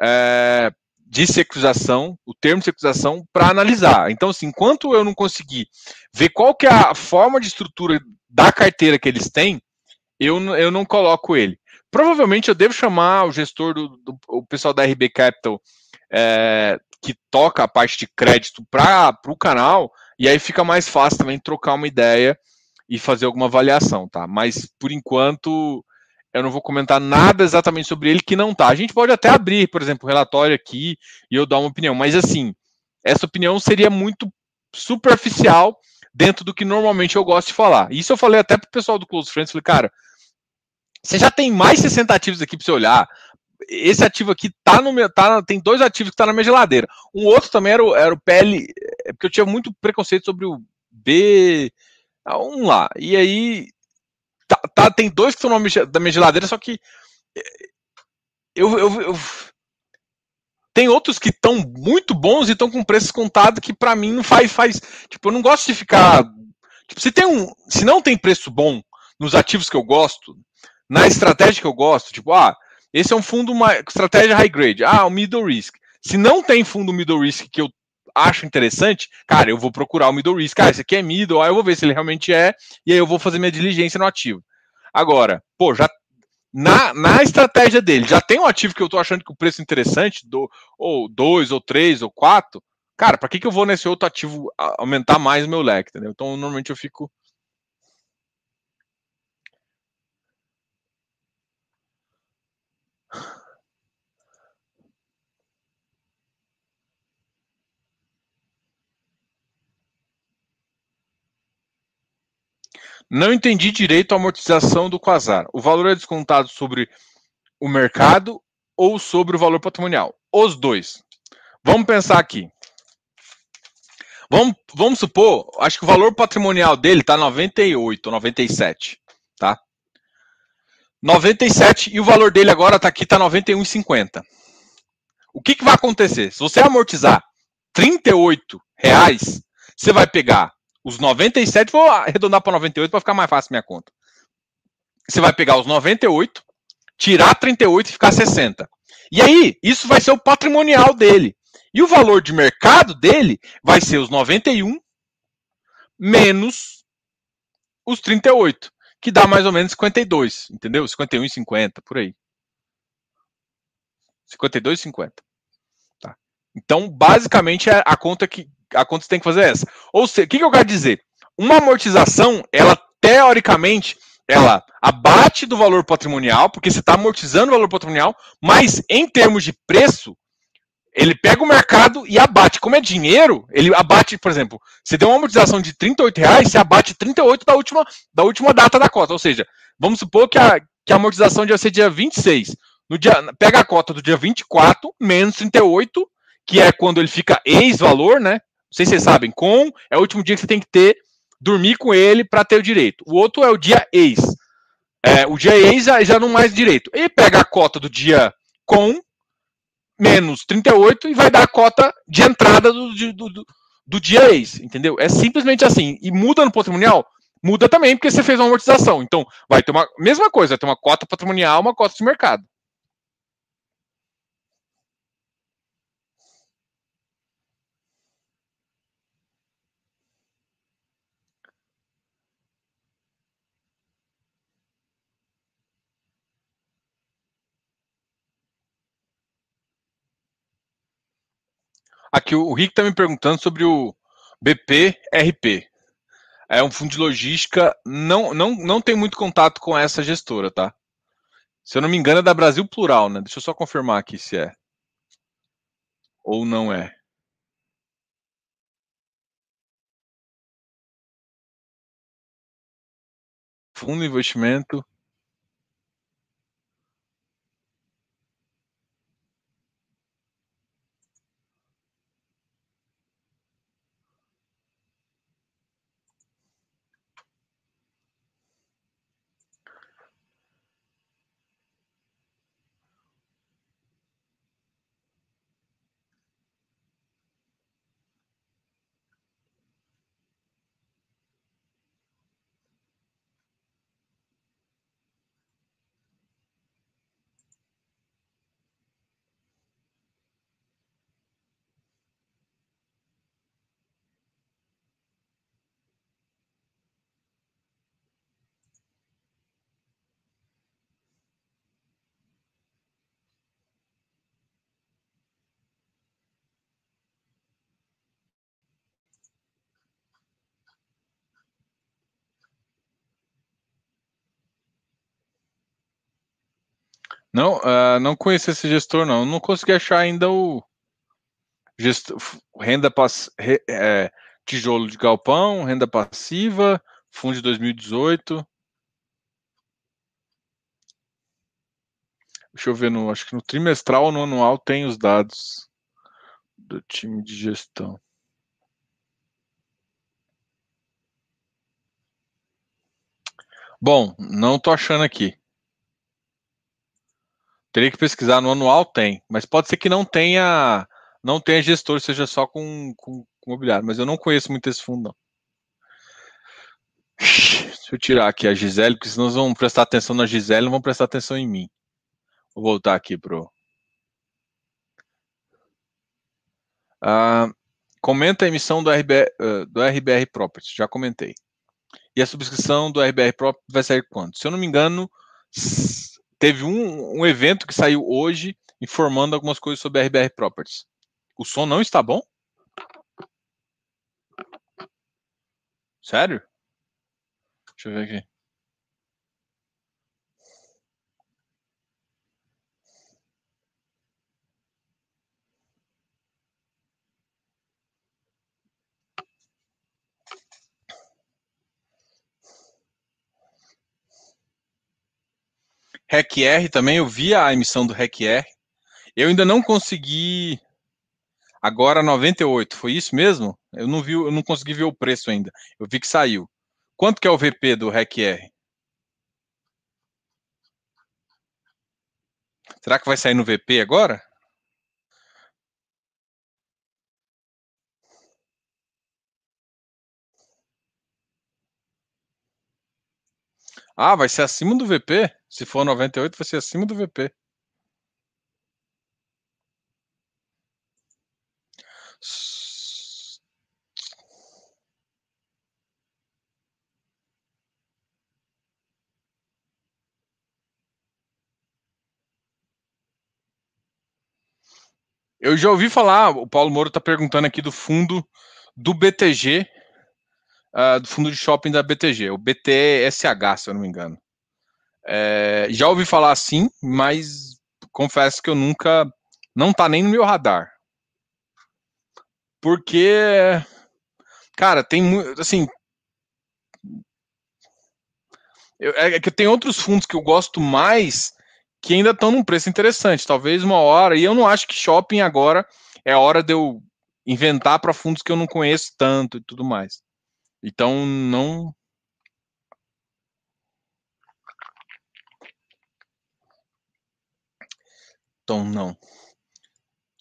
é, de securização, o termo de securização, para analisar. Então, assim, enquanto eu não conseguir ver qual que é a forma de estrutura da carteira que eles têm, eu, eu não coloco ele. Provavelmente eu devo chamar o gestor do, do o pessoal da RB Capital é, que toca a parte de crédito para o canal, e aí fica mais fácil também trocar uma ideia e fazer alguma avaliação, tá? Mas por enquanto eu não vou comentar nada exatamente sobre ele que não tá. A gente pode até abrir, por exemplo, o um relatório aqui e eu dar uma opinião, mas assim, essa opinião seria muito superficial dentro do que normalmente eu gosto de falar. Isso eu falei até pro pessoal do Close Friends, falei, cara, você já tem mais 60 ativos aqui para você olhar. Esse ativo aqui tá no meu. Tá, tem dois ativos que tá na minha geladeira. Um outro também era o, era o PL. É porque eu tinha muito preconceito sobre o B. Ah, um lá. E aí. Tá, tá tem dois que estão na minha geladeira, só que. É, eu, eu, eu tem outros que estão muito bons e estão com preços contados que para mim não faz, faz. Tipo, eu não gosto de ficar. Tipo, se tem um. Se não tem preço bom nos ativos que eu gosto, na estratégia que eu gosto, tipo, ah, esse é um fundo uma estratégia high grade, ah, o middle risk. Se não tem fundo middle risk que eu acho interessante, cara, eu vou procurar o middle risk. Ah, esse aqui é middle, aí eu vou ver se ele realmente é, e aí eu vou fazer minha diligência no ativo. Agora, pô, já na, na estratégia dele, já tem um ativo que eu tô achando que o preço é interessante, do, ou dois, ou três, ou quatro, cara, para que, que eu vou nesse outro ativo aumentar mais o meu leque, entendeu? Então, normalmente eu fico Não entendi direito a amortização do Quasar. O valor é descontado sobre o mercado ou sobre o valor patrimonial? Os dois. Vamos pensar aqui. Vamos, vamos supor, acho que o valor patrimonial dele está 98, 97, tá? 97 e o valor dele agora está aqui, está 91,50. O que, que vai acontecer? Se você amortizar 38 reais, você vai pegar os 97, vou arredondar para 98 para ficar mais fácil minha conta. Você vai pegar os 98, tirar 38 e ficar 60. E aí, isso vai ser o patrimonial dele. E o valor de mercado dele vai ser os 91 menos os 38, que dá mais ou menos 52, entendeu? 51,50 por aí. 52,50. Tá. Então, basicamente, é a conta que a conta você tem que fazer é essa. Ou seja, o que, que eu quero dizer? Uma amortização, ela teoricamente, ela abate do valor patrimonial, porque você está amortizando o valor patrimonial, mas em termos de preço, ele pega o mercado e abate. Como é dinheiro, ele abate, por exemplo, você deu uma amortização de 38 reais, você abate 38 da última, da última data da cota. Ou seja, vamos supor que a, que a amortização vai ser dia 26. No dia, pega a cota do dia 24, menos 38, que é quando ele fica ex-valor, né? Sei se vocês sabem, com é o último dia que você tem que ter, dormir com ele para ter o direito. O outro é o dia ex. É, o dia ex já, já não mais direito. Ele pega a cota do dia com menos 38 e vai dar a cota de entrada do, do, do, do dia ex, entendeu? É simplesmente assim. E muda no patrimonial? Muda também, porque você fez uma amortização. Então, vai ter uma mesma coisa, vai ter uma cota patrimonial, uma cota de mercado. Aqui o Rick está me perguntando sobre o BPRP. É um fundo de logística, não, não, não tem muito contato com essa gestora, tá? Se eu não me engano, é da Brasil Plural, né? Deixa eu só confirmar aqui se é. Ou não é. Fundo de investimento. Não, uh, não conheci esse gestor, não. Não consegui achar ainda o gestor, renda pass, re, é, tijolo de galpão, renda passiva, fundo de 2018. Deixa eu ver, no, acho que no trimestral ou no anual tem os dados do time de gestão. Bom, não tô achando aqui. Teria que pesquisar no anual, tem, mas pode ser que não tenha, não tenha gestor, seja só com, com, com imobiliário, mas eu não conheço muito esse fundo, não. Deixa eu tirar aqui a Gisele, porque senão vão prestar atenção na Gisele, não vão prestar atenção em mim. Vou voltar aqui pro. Ah, Comenta a emissão do RBR, uh, do RBR Properties, já comentei. E a subscrição do RBR Properties vai sair quando? Se eu não me engano, teve um, um evento que saiu hoje informando algumas coisas sobre RBR Properties. O som não está bom? Sério? Deixa eu ver aqui. REC-R também, eu vi a emissão do REC-R. Eu ainda não consegui. Agora 98, foi isso mesmo? Eu não vi, eu não consegui ver o preço ainda. Eu vi que saiu. Quanto que é o VP do REC-R? Será que vai sair no VP agora? Ah, vai ser acima do VP? Se for 98, vai ser acima do VP. Eu já ouvi falar, o Paulo Moro está perguntando aqui do fundo do BTG, uh, ah, do fundo de shopping da BTG, o BTSH, se eu não me engano. É, já ouvi falar assim, mas confesso que eu nunca. Não tá nem no meu radar. Porque. Cara, tem muito. Assim. Eu, é, é que tem outros fundos que eu gosto mais que ainda estão num preço interessante. Talvez uma hora. E eu não acho que shopping agora é hora de eu inventar para fundos que eu não conheço tanto e tudo mais. Então, não, Então, não.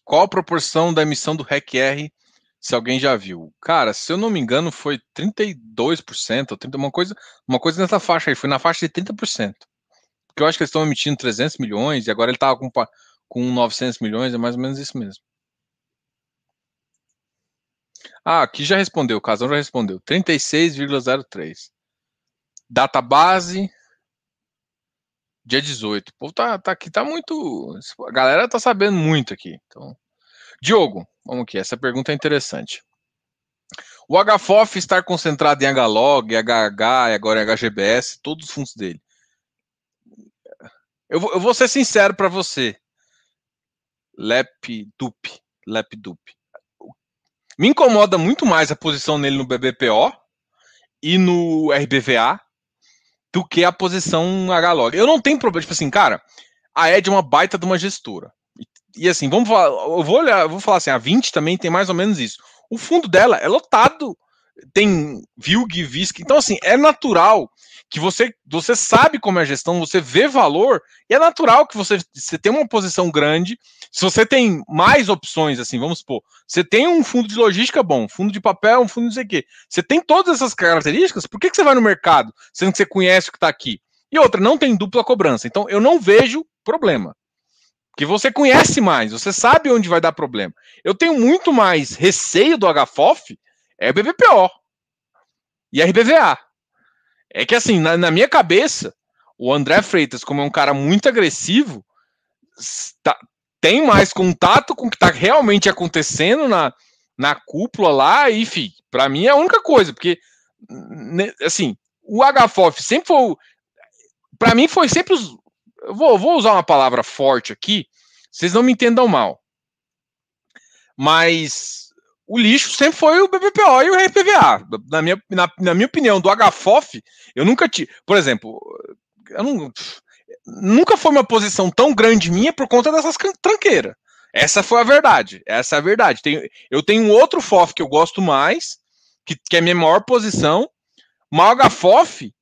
Qual a proporção da emissão do REC-R, se alguém já viu? Cara, se eu não me engano, foi 32%, ou 30, uma coisa, uma coisa nessa faixa aí, foi na faixa de 30%. Porque eu acho que eles estão emitindo 300 milhões e agora ele estava com, com 900 milhões, é mais ou menos isso mesmo. Ah, aqui já respondeu, o Casão já respondeu. 36,03. Data base, dia 18. O povo tá, tá aqui, tá muito. A galera tá sabendo muito aqui. Então, Diogo, vamos aqui. Essa pergunta é interessante. O HFOF estar concentrado em HLOG, HH e agora em HGBS, todos os fundos dele. Eu vou, eu vou ser sincero para você. LepDup. Me incomoda muito mais a posição nele no BBPO e no RBVA do que a posição H-Log. Eu não tenho problema, tipo assim, cara, a Ed é uma baita de uma gestora. E, e assim, vamos falar, eu vou olhar, vou falar assim, a 20 também tem mais ou menos isso. O fundo dela é lotado, tem Vilg, Visc, então assim, é natural que você, você sabe como é a gestão, você vê valor, e é natural que você, você tenha uma posição grande. Se você tem mais opções, assim, vamos supor, você tem um fundo de logística bom, fundo de papel, um fundo de não sei o quê. Você tem todas essas características, por que, que você vai no mercado, sendo que você conhece o que está aqui? E outra, não tem dupla cobrança. Então, eu não vejo problema. Porque você conhece mais, você sabe onde vai dar problema. Eu tenho muito mais receio do HFOF, é BBPO e RBVA. É que assim, na, na, minha cabeça, o André Freitas, como é um cara muito agressivo, tá, tem mais contato com o que está realmente acontecendo na, na cúpula lá, e, enfim, para mim é a única coisa, porque, assim, o HFOF sempre foi. Para mim foi sempre os. Vou, vou usar uma palavra forte aqui, vocês não me entendam mal. Mas o lixo sempre foi o BBPO e o RPVA. Na minha, na, na minha opinião, do HFOF, eu nunca tive. Por exemplo, eu não, nunca foi uma posição tão grande minha por conta dessas tranqueiras. Essa foi a verdade. Essa é a verdade. Tem, eu tenho um outro FOF que eu gosto mais, que, que é a minha maior posição. Mas o HFOF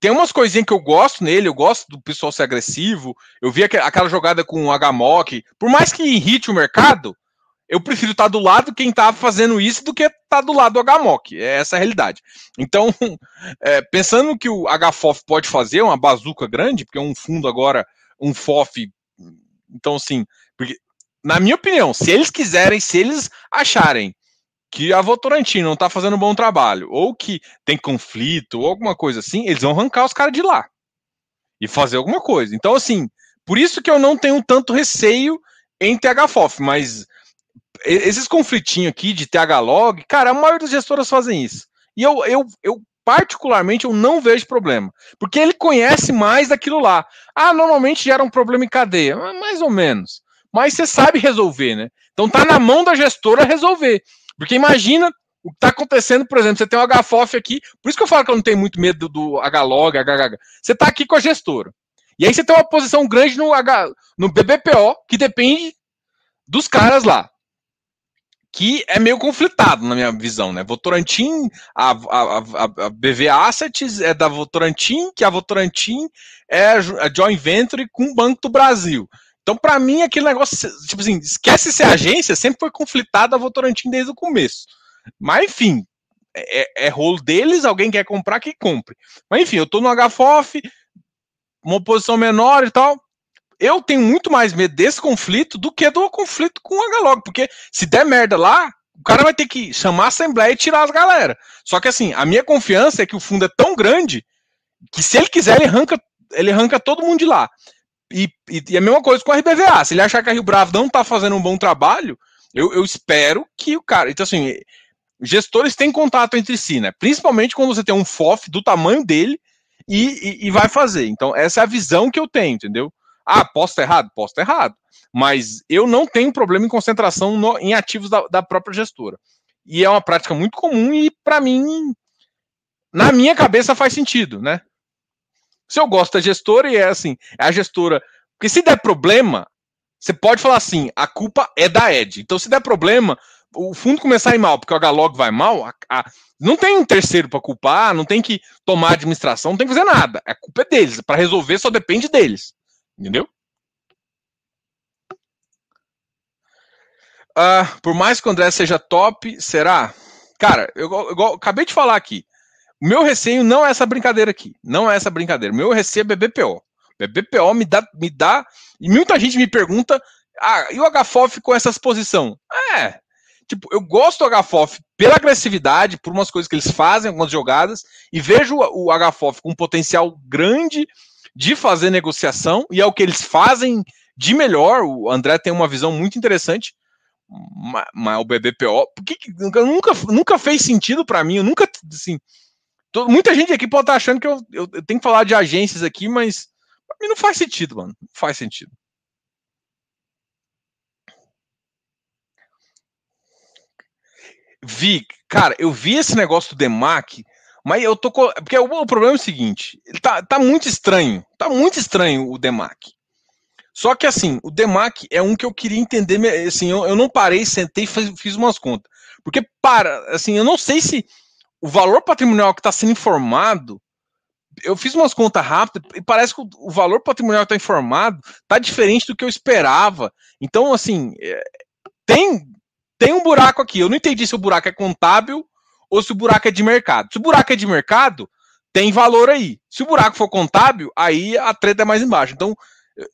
tem umas coisinhas que eu gosto nele, eu gosto do pessoal ser agressivo. Eu vi aquela jogada com o HMOC, por mais que irrite o mercado, eu prefiro estar do lado quem está fazendo isso do que estar do lado do HMOC. É essa a realidade. Então, é, pensando que o HFOF pode fazer uma bazuca grande, porque é um fundo agora, um FOF. Então, assim, porque, na minha opinião, se eles quiserem, se eles acharem que a Votorantim não está fazendo um bom trabalho, ou que tem conflito, ou alguma coisa assim, eles vão arrancar os caras de lá e fazer alguma coisa. Então, assim, por isso que eu não tenho tanto receio em THFOF, mas esses conflitinhos aqui de TH-Log, cara, a maioria das gestoras fazem isso. E eu, eu, eu, particularmente, eu não vejo problema. Porque ele conhece mais daquilo lá. Ah, normalmente gera um problema em cadeia. Mais ou menos. Mas você sabe resolver, né? Então tá na mão da gestora resolver. Porque imagina o que está acontecendo, por exemplo, você tem o HFOF aqui, por isso que eu falo que eu não tenho muito medo do HLOG, HHH. Você está aqui com a gestora. E aí você tem uma posição grande no, H, no BBPO, que depende dos caras lá. Que é meio conflitado, na minha visão, né? Votorantim, a, a, a, BV Assets é da Votorantim, que a Votorantim é a joint venture com o Banco do Brasil. Então, para mim, aquele negócio, tipo assim, esquece ser agência, sempre foi conflitado a Votorantim desde o começo. Mas, enfim, é, é, rolo deles, alguém quer comprar, que compre. Mas, enfim, eu tô no HFOF, uma posição menor e tal. Eu tenho muito mais medo desse conflito do que do conflito com o HLOG, porque se der merda lá, o cara vai ter que chamar a assembleia e tirar as galera. Só que assim, a minha confiança é que o fundo é tão grande que se ele quiser, ele arranca, ele arranca todo mundo de lá. E, e, e a mesma coisa com a RBVA. Se ele achar que a Rio Bravo não tá fazendo um bom trabalho, eu, eu espero que o cara. Então, assim, gestores têm contato entre si, né? Principalmente quando você tem um FOF do tamanho dele e, e, e, vai fazer. Então, essa é a visão que eu tenho, entendeu? Ah, posso errado? Posso errado. Mas eu não tenho problema em concentração no, em ativos da, da, própria gestora. E é uma prática muito comum e, para mim, na minha cabeça faz sentido, né? Se eu gosto da gestora e é assim, é a gestora. Porque se der problema, você pode falar assim: a culpa é da Ed. Então, se der problema, o fundo começar a ir mal porque o H-Log vai mal, a, a, não tem um terceiro para culpar, não tem que tomar administração, não tem que fazer nada. A culpa é deles. Para resolver só depende deles. Entendeu? Uh, por mais que o André seja top, será? Cara, eu, eu, eu, acabei de falar aqui. O meu receio não é essa brincadeira aqui. Não é essa brincadeira. O meu receio é BBPO. BBPO me dá, me dá. E muita gente me pergunta: ah, e o HFOF com essa exposição? É, Tipo, eu gosto do HFOF pela agressividade, por umas coisas que eles fazem, algumas jogadas, e vejo o HFOF com um potencial grande de fazer negociação, e é o que eles fazem de melhor. O André tem uma visão muito interessante, mas o BBPO, porque nunca, nunca fez sentido para mim, eu nunca, assim, todo, muita gente aqui pode estar achando que eu, eu, eu tenho que falar de agências aqui, mas mim não faz sentido, mano, não faz sentido. Vi, cara, eu vi esse negócio do Demac, mas eu tô. Porque o, problema é o seguinte: tá, tá muito estranho. Tá muito estranho o Demac. Só que assim, o Demac é um que eu queria entender. Assim, eu, eu não parei, sentei fiz, fiz umas contas. Porque, para, assim, eu não sei se o valor patrimonial que está sendo informado. Eu fiz umas contas rápidas e parece que o, o valor patrimonial que está informado está diferente do que eu esperava. Então, assim, é, tem tem um buraco aqui. Eu não entendi se o buraco é contábil ou se o buraco é de mercado. Se o buraco é de mercado, tem valor aí. Se o buraco for contábil, aí a treta é mais embaixo. Então,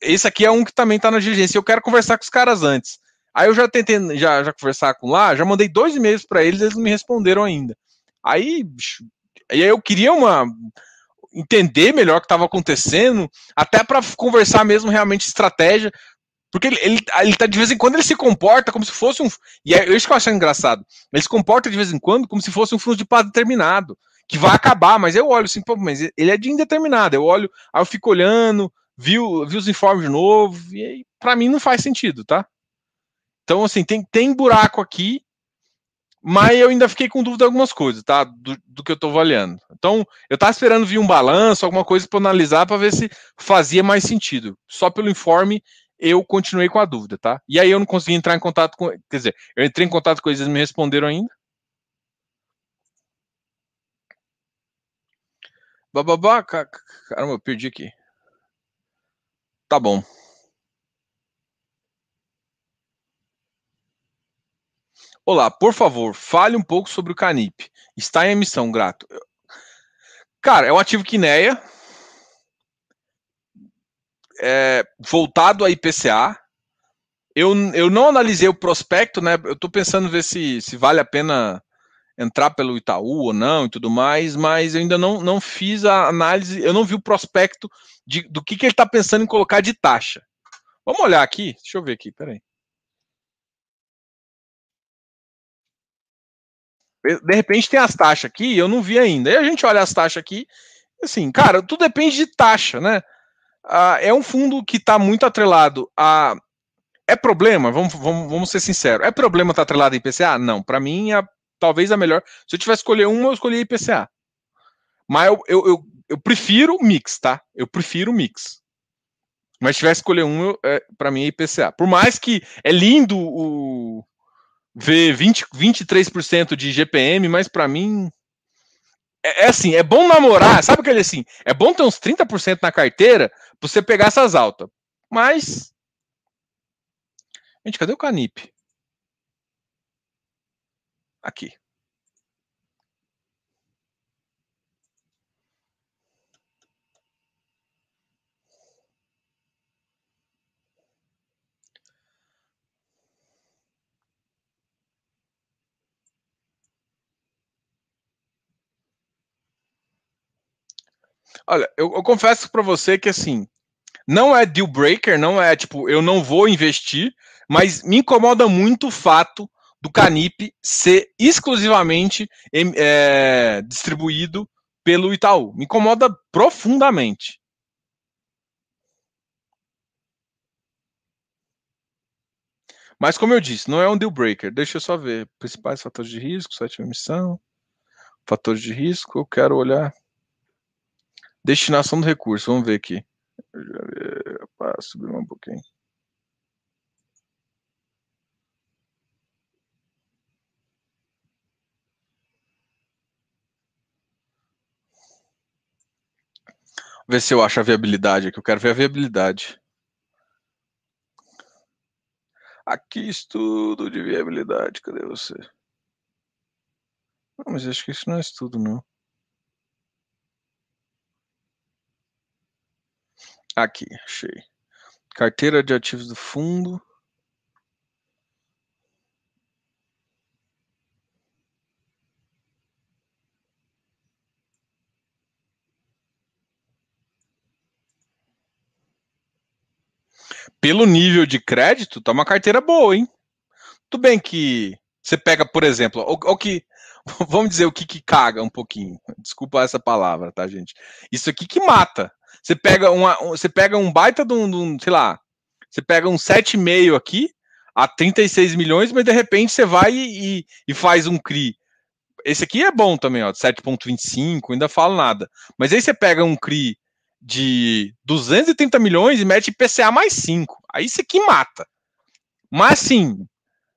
esse aqui é um que também está na diligência. Eu quero conversar com os caras antes. Aí eu já tentei já, já conversar com lá, já mandei dois e-mails para eles, eles não me responderam ainda. Aí, aí eu queria uma entender melhor o que estava acontecendo, até para conversar mesmo realmente estratégia, porque ele, ele, ele tá, de vez em quando ele se comporta como se fosse um. E é isso que eu acho engraçado. Ele se comporta de vez em quando como se fosse um fundo de paz determinado, que vai acabar, mas eu olho assim, pô, mas ele é de indeterminado. Eu olho, aí eu fico olhando, vi, vi os informes de novo, e aí, pra mim não faz sentido, tá? Então, assim, tem, tem buraco aqui, mas eu ainda fiquei com dúvida de algumas coisas, tá? Do, do que eu tô avaliando. Então, eu tava esperando vir um balanço, alguma coisa para analisar para ver se fazia mais sentido. Só pelo informe eu continuei com a dúvida, tá? E aí eu não consegui entrar em contato com. Quer dizer, eu entrei em contato com eles, eles me responderam ainda. Bababá, caramba, eu perdi aqui. Tá bom. Olá, por favor, fale um pouco sobre o Canip. Está em emissão, grato. Cara, é um ativo Quineia, é, voltado a IPCA. eu, eu não analisei o prospecto, né? Eu estou pensando ver se, se vale a pena entrar pelo Itaú ou não e tudo mais, mas eu ainda não, não fiz a análise, eu não vi o prospecto de, do que, que ele está pensando em colocar de taxa. Vamos olhar aqui, deixa eu ver aqui, peraí. De repente tem as taxas aqui, eu não vi ainda. E a gente olha as taxas aqui, assim, cara, tudo depende de taxa, né? Ah, é um fundo que está muito atrelado a. É problema? Vamos, vamos, vamos ser sinceros. É problema estar tá atrelado a IPCA? Não. Para mim, é talvez a melhor. Se eu tivesse escolher uma, eu escolhi IPCA. Mas eu, eu, eu, eu prefiro mix, tá? Eu prefiro mix. Mas se tivesse escolher um, é, para mim é IPCA. Por mais que é lindo o ver 20, 23% de GPM, mas para mim é, é, assim, é bom namorar, sabe aquele assim, é bom ter uns 30% na carteira você pegar essas altas. Mas Gente, cadê o Canip? Aqui. Olha, eu, eu confesso para você que assim, não é deal breaker, não é tipo, eu não vou investir, mas me incomoda muito o fato do Canip ser exclusivamente é, distribuído pelo Itaú. Me incomoda profundamente. Mas como eu disse, não é um deal breaker. Deixa eu só ver. Principais fatores de risco, sétima emissão, fatores de risco, eu quero olhar. Destinação do recurso, vamos ver aqui. Para subir um pouquinho. Ver se eu acho a viabilidade aqui. Eu quero ver a viabilidade. Aqui estudo de viabilidade. Cadê você? Não, mas acho que isso não é estudo, não. Aqui, achei. Carteira de ativos do fundo. Pelo nível de crédito, tá uma carteira boa, hein? Tudo bem que você pega, por exemplo, o, o que vamos dizer o que, que caga um pouquinho. Desculpa essa palavra, tá, gente? Isso aqui que mata. Você pega, uma, você pega um baita de um, de um sei lá, você pega um 7,5 aqui, a 36 milhões, mas de repente você vai e, e faz um CRI. Esse aqui é bom também, ó, 7,25, ainda falo nada. Mas aí você pega um CRI de 230 milhões e mete PCA mais 5. Aí isso aqui mata. Mas sim,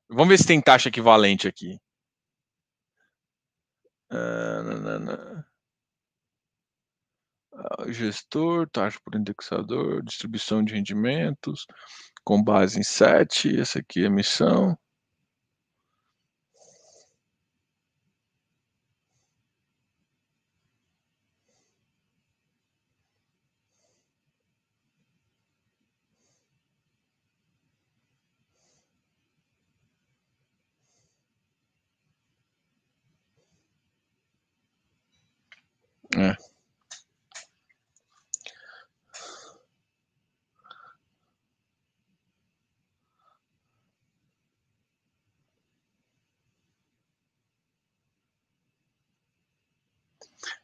vamos ver se tem taxa equivalente aqui. Uh, não, não, não. Ah, gestor, taxa por indexador, distribuição de rendimentos, com base em 7, essa aqui é a missão.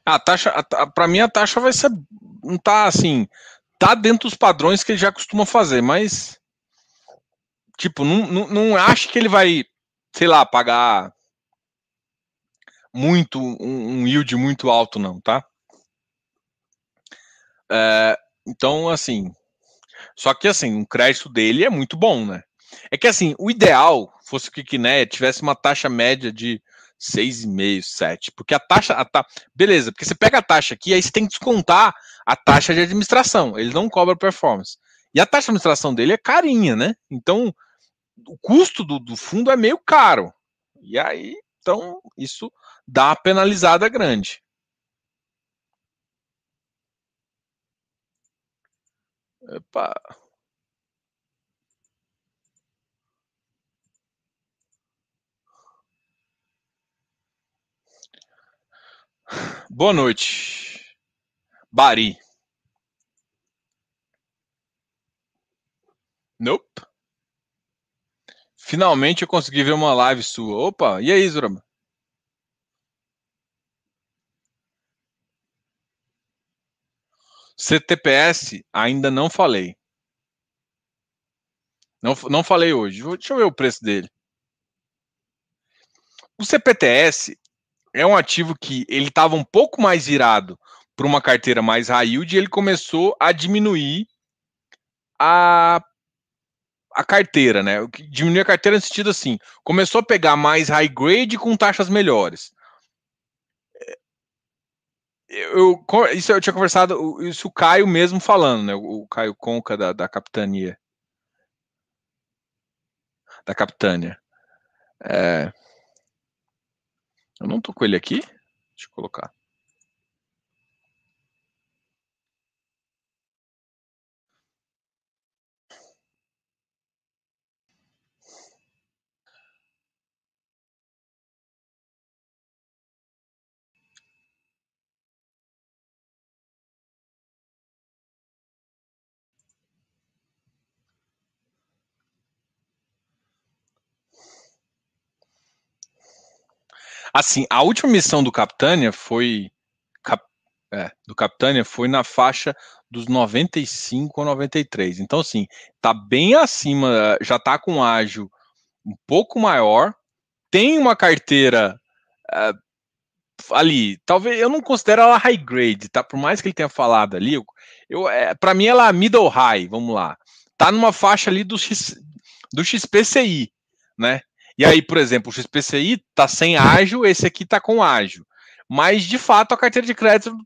A taxa, para mim a taxa vai ser, não tá assim, tá dentro dos padrões que ele já costuma fazer, mas tipo, não, não, não acho que ele vai, sei lá, pagar muito um, um yield muito alto não, tá? É, então, assim, só que assim, o crédito dele é muito bom, né? É que assim, o ideal fosse que o Kiné tivesse uma taxa média de 6,5, 7. Porque a taxa. A ta... Beleza, porque você pega a taxa aqui, aí você tem que descontar a taxa de administração. Ele não cobra performance. E a taxa de administração dele é carinha, né? Então, o custo do, do fundo é meio caro. E aí, então, isso dá uma penalizada grande. Epa. Boa noite. Bari. Nope. Finalmente eu consegui ver uma live sua. Opa, e aí, Zurama? CTPS, ainda não falei. Não, não falei hoje. Deixa eu ver o preço dele. O CPTS é um ativo que ele estava um pouco mais virado para uma carteira mais high yield e ele começou a diminuir a, a carteira, né? Diminuir a carteira no sentido assim, começou a pegar mais high grade com taxas melhores. Eu, isso eu tinha conversado, isso o Caio mesmo falando, né? O Caio Conca da, da capitania. Da capitânia. É, eu não tô com ele aqui. Deixa eu colocar. Assim, a última missão do Capitânia foi. Cap, é, do Capitânia foi na faixa dos 95 ou 93. Então, assim, tá bem acima, já tá com ágil um pouco maior, tem uma carteira uh, ali, talvez eu não considero ela high grade, tá? Por mais que ele tenha falado ali, eu, eu é, para mim ela é middle high, vamos lá. Tá numa faixa ali do X, do XPCI, né? E aí, por exemplo, o XPCI está sem ágil, esse aqui está com ágil. Mas, de fato, a carteira de crédito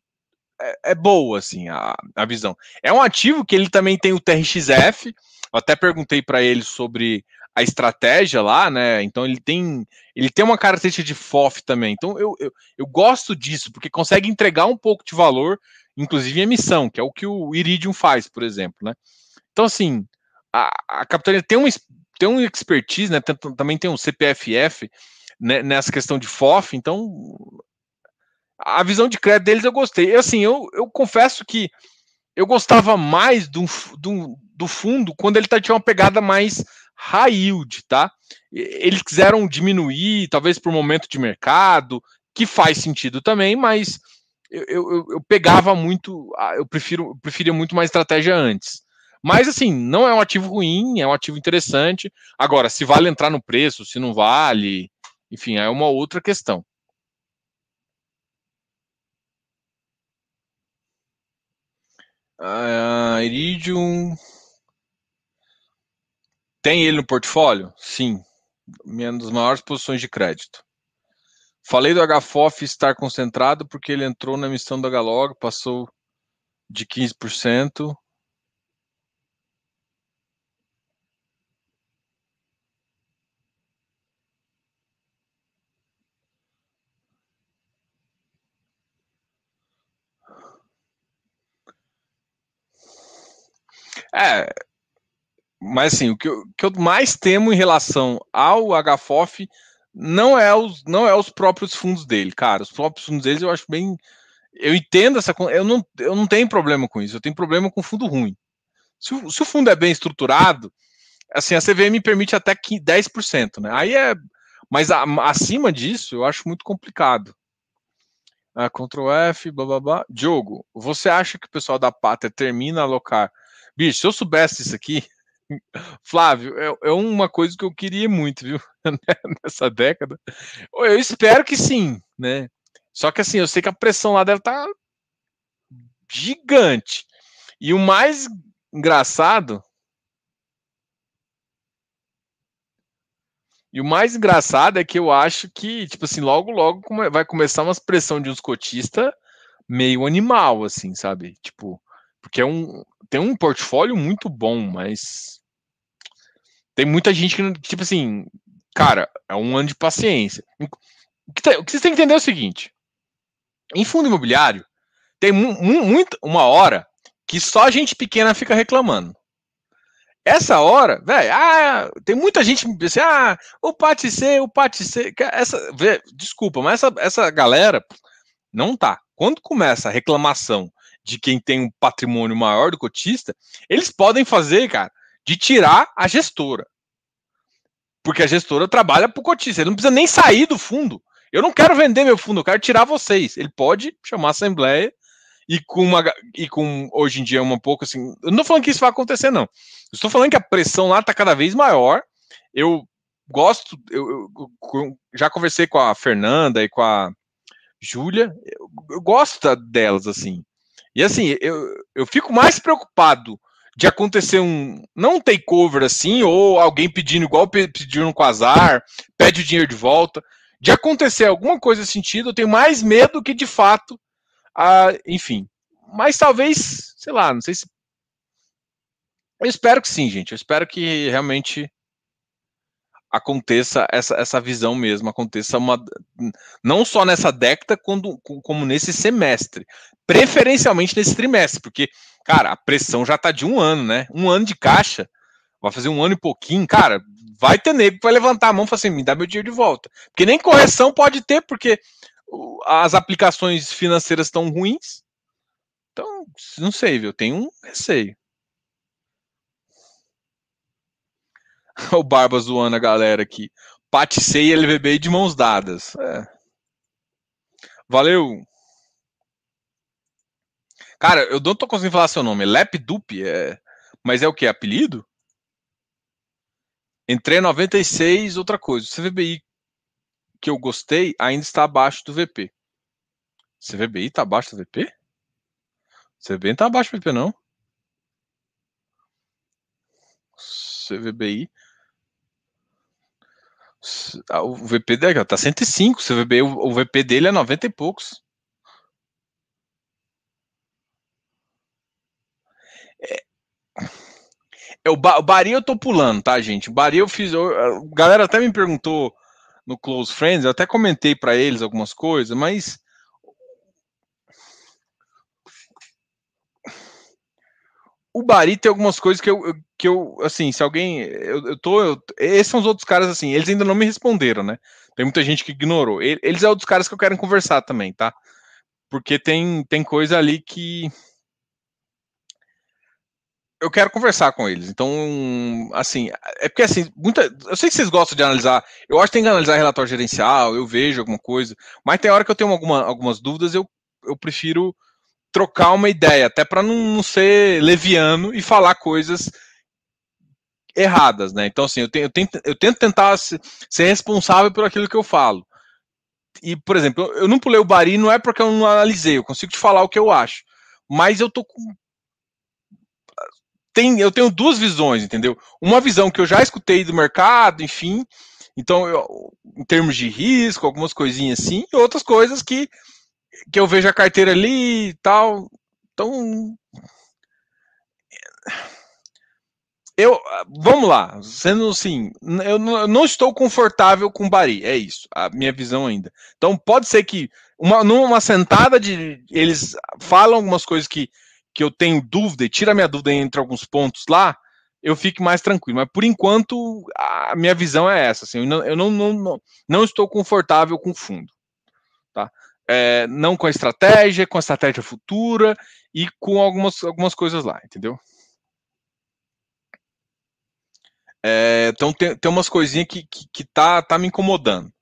é, é boa, assim, a, a, visão. É um ativo que ele também tem o TRXF. Eu até perguntei para ele sobre a estratégia lá, né? Então ele tem ele tem uma característica de FOF também. Então eu, eu, eu gosto disso, porque consegue entregar um pouco de valor, inclusive em emissão, que é o que o Iridium faz, por exemplo, né? Então, assim, a, a capitania tem uma, tem um expertise, né? Tem, também tem um CPFF né, nessa questão de FOF, então a visão de crédito deles eu gostei. Assim, eu, eu confesso que eu gostava mais do, do, do fundo quando ele tá, tinha uma pegada mais high yield, tá? Eles quiseram diminuir, talvez por momento de mercado, que faz sentido também, mas eu, eu, eu pegava muito, eu prefiro eu preferia muito mais estratégia antes. Mas assim, não é um ativo ruim, é um ativo interessante. Agora, se vale entrar no preço, se não vale, enfim, é uma outra questão. Uh, Iridium. Tem ele no portfólio? Sim. Minha das maiores posições de crédito. Falei do HFOF estar concentrado porque ele entrou na emissão da Galog, passou de 15%. É, mas assim, o que, eu, que eu mais temo em relação ao HFOF não é os, não é os próprios fundos dele, cara. Os próprios fundos deles eu acho bem. Eu entendo essa. Eu não, eu não tenho problema com isso, eu tenho problema com fundo ruim. Se o, se o fundo é bem estruturado, assim, a CVM permite até 10%, né? Aí é. Mas a, acima disso, eu acho muito complicado. Ah, Ctrl F, blá blá blá. Diogo, você acha que o pessoal da Pátria termina a alocar Bicho, se eu soubesse isso aqui, Flávio, é, é, uma coisa que eu queria muito, viu? Nessa década. Eu espero que sim, né? Só que assim, eu sei que a pressão lá deve estar tá gigante. E o mais engraçado. E o mais engraçado é que eu acho que, tipo assim, logo, logo vai começar uma pressão de uns cotistas meio animal, assim, sabe? Tipo, porque é um, tem um portfólio muito bom, mas tem muita gente que, tipo assim, cara, é um ano de paciência. O que, tá, o que vocês têm que entender é o seguinte: em fundo imobiliário, tem mu muito, uma hora que só gente pequena fica reclamando. Essa hora, velho, ah, tem muita gente me assim, ah, o PAT C, o PAT C, essa, véio, desculpa, mas essa, essa galera não tá. quando começa a reclamação de quem tem um patrimônio maior do cotista, eles podem fazer, cara, de tirar a gestora. Porque a gestora trabalha para o cotista, ele não precisa nem sair do fundo. Eu não quero vender meu fundo, eu quero tirar vocês. Ele pode chamar a assembleia e com uma e com hoje em dia uma pouco assim. Eu não estou falando que isso vai acontecer, não. estou falando que a pressão lá está cada vez maior. Eu gosto, eu, eu, já conversei com a Fernanda e com a Júlia, eu, eu, gosto delas, assim. E assim, eu, eu fico mais preocupado de acontecer um, não um takeover assim, ou alguém pedindo igual pediram com azar, pede o dinheiro de volta, de acontecer alguma coisa nesse sentido, eu tenho mais medo que de fato, a, enfim. Mas talvez, sei lá, não sei se. Eu espero que sim, gente. Eu espero que realmente aconteça essa, essa visão mesmo, aconteça uma não só nessa década como, como nesse semestre, preferencialmente nesse trimestre, porque, cara, a pressão já tá de um ano, né? Um ano de caixa, vai fazer um ano e pouquinho, cara, vai ter nego vai levantar a mão e falar assim, me dá meu dinheiro de volta. Porque nem correção pode ter, porque as aplicações financeiras estão ruins. Então, não sei, viu? Tenho um receio. o Barba zoando a galera aqui. Paticei e LVB de mãos dadas. É. Valeu. Cara, eu não tô conseguindo falar seu nome. Lepdup, é... mas é o que? Apelido? Entrei 96, outra coisa. O CVBI que eu gostei ainda está abaixo do VP. CVBI está abaixo do VP? CVBI não está abaixo do VP, não. CVBI o VP dele tá 105, você vê o VP dele é 90 e poucos. É, é o, ba, o Bari eu tô pulando, tá, gente? O Bari eu fiz. Eu, a galera até me perguntou no Close Friends, eu até comentei para eles algumas coisas, mas o Bari tem algumas coisas que eu, que eu assim, se alguém. Eu, eu tô. Eu, esses são os outros caras, assim, eles ainda não me responderam, né? Tem muita gente que ignorou. Eles é outros caras que eu quero conversar também, tá? Porque tem, tem coisa ali que. Eu quero conversar com eles. Então, assim, é porque assim, muita. Eu sei que vocês gostam de analisar. Eu acho que tem que analisar relatório gerencial, eu vejo alguma coisa. Mas tem hora que eu tenho alguma, algumas dúvidas, eu, eu prefiro trocar uma ideia, até para não, não, ser leviano e falar coisas erradas, né? Então, assim, eu, tenho, eu, tento, eu tento tentar ser responsável por aquilo que eu falo. E, por exemplo, eu não pulei o Bari, não é porque eu não analisei, eu consigo te falar o que eu acho. Mas eu tô com. Tem, eu tenho duas visões, entendeu? Uma visão que eu já escutei do mercado, enfim. Então, eu, em termos de risco, algumas coisinhas assim, e outras coisas que que eu vejo a carteira ali e tal. Então. Eu, vamos lá, sendo assim, eu não estou confortável com o Bari, é isso, a minha visão ainda. Então pode ser que uma, numa sentada de eles falam algumas coisas que, que eu tenho dúvida e tira minha dúvida entre alguns pontos lá, eu fique mais tranquilo. Mas por enquanto a minha visão é essa, assim, eu não, eu não, não, não, não estou confortável com o fundo? É, não com a estratégia, com a estratégia futura e com algumas, algumas coisas lá, entendeu? É, então tem, tem umas coisinhas que, que, que, tá, tá me incomodando.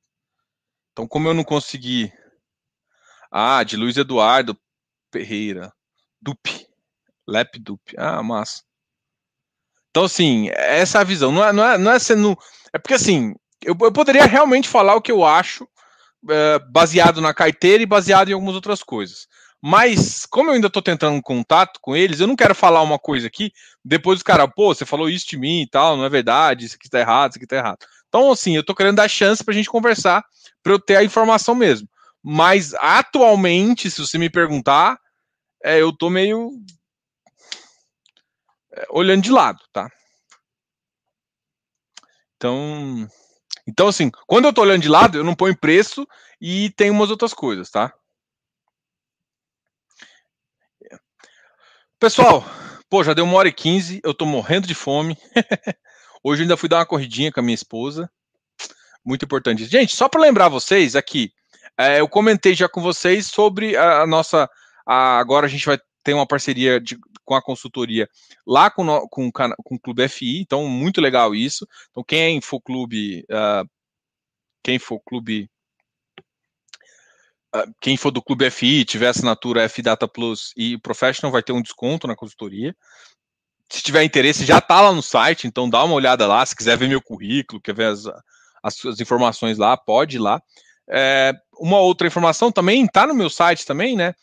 Então, como eu não consegui. Ah, de Luiz Eduardo Ferreira. Dup. Lep Dup. Ah, massa. Então, assim, essa é a visão. Não é, não é, não é sendo. É porque, assim, eu, eu poderia realmente falar o que eu acho é, baseado na carteira e baseado em algumas outras coisas. Mas, como eu ainda estou tentando um contato com eles, eu não quero falar uma coisa aqui, depois os caras, pô, você falou isso de mim e tal, não é verdade, isso aqui está errado, isso aqui está errado. Então, assim, eu estou querendo dar chance para a gente conversar, para eu ter a informação mesmo. Mas, atualmente, se você me perguntar, é, eu estou meio é, olhando de lado, tá? Então, então, assim, quando eu estou olhando de lado, eu não ponho preço e tem umas outras coisas, tá? Pessoal, pô, já deu uma hora e quinze, eu estou morrendo de fome. Hoje ainda fui dar uma corridinha com a minha esposa. Muito importante. Gente, só para lembrar vocês aqui, É, eu comentei já com vocês sobre a, a nossa. A, agora a gente vai ter uma parceria de, com a consultoria lá com, no, com, com o Clube FI, então muito legal isso. Então, quem for clube, uh, quem for clube ah, quem for do Clube FI, tiver assinatura F Data Plus e Professional, vai ter um desconto na consultoria. Se tiver interesse, já está lá no site, então dá uma olhada lá. Se quiser ver meu currículo, quer ver as, as, as informações lá, pode ir lá. É, uma outra informação também está no meu site também, né?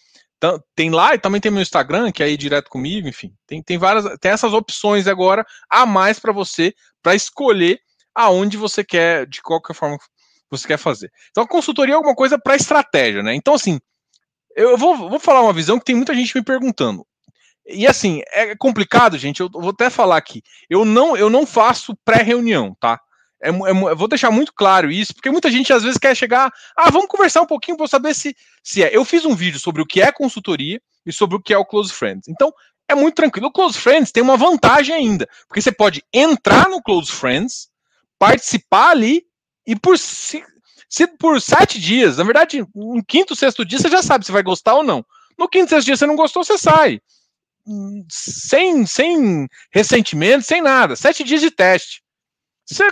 Tem lá e também tem meu Instagram, que é aí direto comigo, enfim. Tem, tem várias, tem essas opções agora a mais para você, para escolher aonde você quer, de qualquer forma você quer fazer. Então, a consultoria é alguma coisa para estratégia, né? Então, assim, eu vou, vou falar uma visão que tem muita gente me perguntando. E assim, é complicado, gente. Eu vou até falar aqui. Eu não, eu não faço pré-reunião, tá? É, é, vou deixar muito claro isso, porque muita gente às vezes quer chegar. Ah, vamos conversar um pouquinho para saber se, se é. Eu fiz um vídeo sobre o que é consultoria e sobre o que é o Close Friends. Então, é muito tranquilo. O Close Friends tem uma vantagem ainda, porque você pode entrar no Close Friends, participar ali e por se, se por sete dias, na verdade, no quinto, sexto dia, você já sabe se vai gostar ou não. No quinto, sexto dia, você não gostou, você sai. Sem, sem ressentimento, sem nada. Sete dias de teste. Você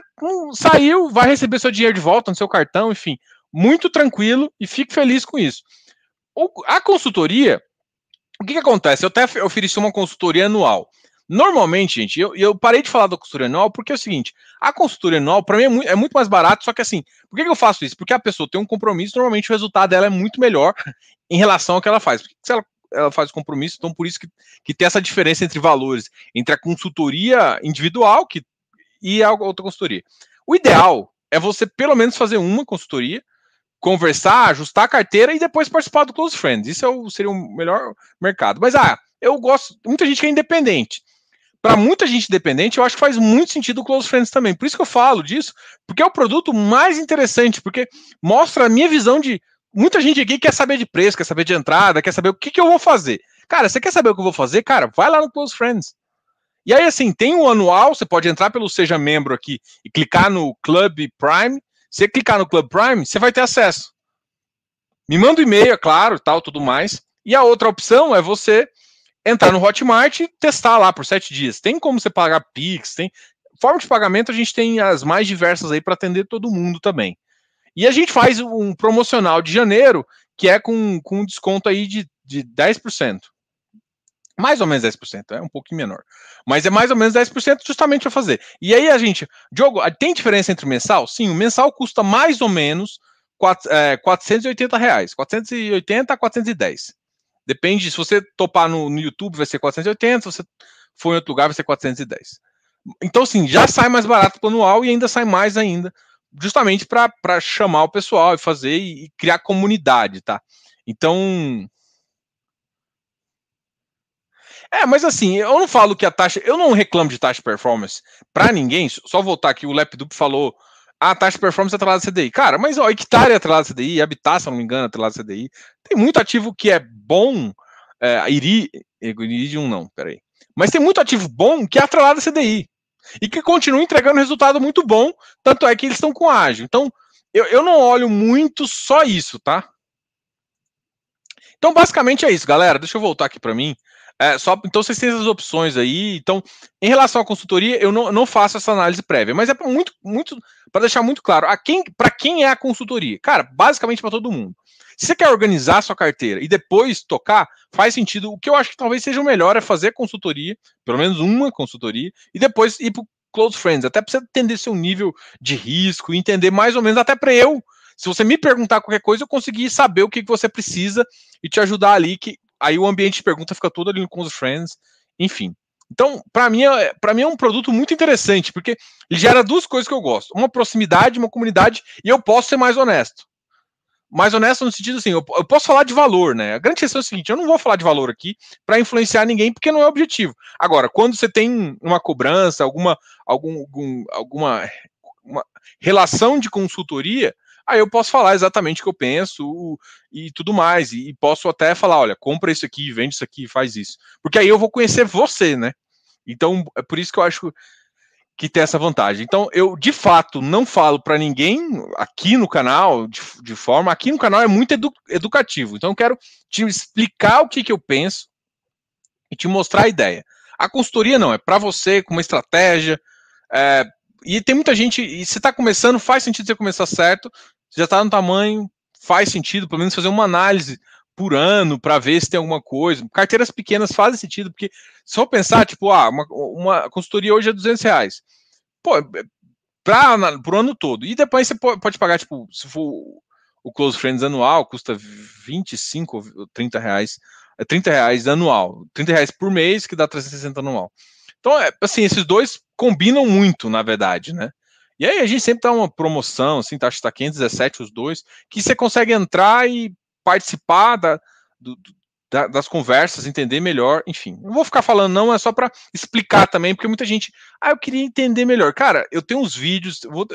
saiu, vai receber seu dinheiro de volta no seu cartão, enfim. Muito tranquilo e fique feliz com isso. A consultoria, o que, que acontece? Eu até ofereci uma consultoria anual. Normalmente, gente, eu, eu parei de falar da consultoria anual porque é o seguinte: a consultoria anual, para mim, é muito, é muito, mais barato, só que assim, por que, que, eu faço isso? Porque a pessoa tem um compromisso, normalmente o resultado dela é muito melhor em relação ao que ela faz. Porque se ela, ela faz compromisso, então por isso que, que tem essa diferença entre valores, entre a consultoria individual que, e a outra consultoria. O ideal é você, pelo menos, fazer uma consultoria, conversar, ajustar a carteira e depois participar do Close Friends. Isso é o, seria o melhor mercado. Mas, ah, eu gosto, muita gente que é independente para muita gente dependente, eu acho que faz muito sentido o Close Friends também. Por isso que eu falo disso, porque é o produto mais interessante, porque mostra a minha visão de. Muita gente aqui quer saber de preço, quer saber de entrada, quer saber o que, que eu vou fazer. Cara, você quer saber o que eu vou fazer? Cara, vai lá no Close Friends. E aí, assim, tem o um anual, você pode entrar pelo Seja Membro aqui e clicar no Club Prime. Se você clicar no Club Prime, você vai ter acesso. Me manda um e-mail, é claro, tal, tudo mais. E a outra opção é você entrar no Hotmart e testar lá por sete dias. Tem como você pagar Pix, tem. Forma de pagamento a gente tem as mais diversas aí para atender todo mundo também. E a gente faz um promocional de janeiro, que é com, com um desconto aí de, de 10%. Mais ou menos 10%, é um pouquinho menor. Mas é mais ou menos 10% justamente para fazer. E aí a gente, Diogo, tem diferença entre o mensal? Sim, o mensal custa mais ou menos 4, é, 480 reais. 480 a 410. Depende, se você topar no, no YouTube vai ser 480, se você for em outro lugar vai ser 410. Então, assim, já sai mais barato o anual e ainda sai mais ainda, justamente para chamar o pessoal e fazer e, e criar comunidade, tá? Então, é, mas assim, eu não falo que a taxa. Eu não reclamo de taxa de performance para ninguém. Só voltar aqui, o Lepdup falou a taxa de performance é atrelada à CDI. Cara, mas ó, hectare é atrelada à CDI, Habitat, se eu não me engano, é atrelada à CDI. Tem muito ativo que é bom, é, Iri, Iridium não, peraí. Mas tem muito ativo bom que é atrelado à CDI. E que continua entregando resultado muito bom, tanto é que eles estão com ágio. Então, eu, eu não olho muito só isso, tá? Então, basicamente é isso, galera. Deixa eu voltar aqui para mim. É, só, então vocês têm essas opções aí. Então, em relação à consultoria, eu não, não faço essa análise prévia, mas é muito, muito para deixar muito claro, a quem, para quem é a consultoria? Cara, basicamente para todo mundo. Se você quer organizar a sua carteira e depois tocar, faz sentido. O que eu acho que talvez seja o melhor é fazer consultoria, pelo menos uma consultoria, e depois ir para close friends, até para você entender seu nível de risco, entender mais ou menos até para eu se você me perguntar qualquer coisa, eu conseguir saber o que, que você precisa e te ajudar ali, que aí o ambiente de pergunta fica todo ali com os friends, enfim. Então, para mim, é, para mim é um produto muito interessante, porque ele gera duas coisas que eu gosto: uma proximidade, uma comunidade, e eu posso ser mais honesto. Mais honesto no sentido assim, eu, eu posso falar de valor, né? A grande questão é o seguinte: eu não vou falar de valor aqui para influenciar ninguém, porque não é objetivo. Agora, quando você tem uma cobrança, alguma, algum, algum alguma relação de consultoria, aí eu posso falar exatamente o que eu penso e tudo mais. E, posso até falar: olha, compra isso aqui, vende isso aqui, faz isso. Porque aí eu vou conhecer você, né? Então, é por isso que eu acho que tem essa vantagem. Então, eu de fato não falo para ninguém aqui no canal, de, de, forma. Aqui no canal é muito edu, educativo. Então, eu quero te explicar o que, que eu penso e te mostrar a ideia. A consultoria não, é para você, com uma estratégia. É, e tem muita gente. E se está começando, faz sentido você começar certo. Já está no tamanho, faz sentido, pelo menos fazer uma análise por ano para ver se tem alguma coisa. Carteiras pequenas fazem sentido, porque for pensar, tipo, ah, uma, uma consultoria hoje é 200 reais. Pô, é, para pro ano todo. E depois você pode pagar, tipo, se for o Close Friends anual, custa 25 ou 30 reais. É 30 reais anual. 30 reais por mês, que dá 360 anual. Então, é, assim, esses dois combinam muito, na verdade, né? E aí a gente sempre dá uma promoção, assim, tá, acho que tá 517 os dois, que você consegue entrar e participar da, do, da, das conversas, entender melhor, enfim. Não vou ficar falando, não, é só para explicar também, porque muita gente. Ah, eu queria entender melhor. Cara, eu tenho uns vídeos. Vou,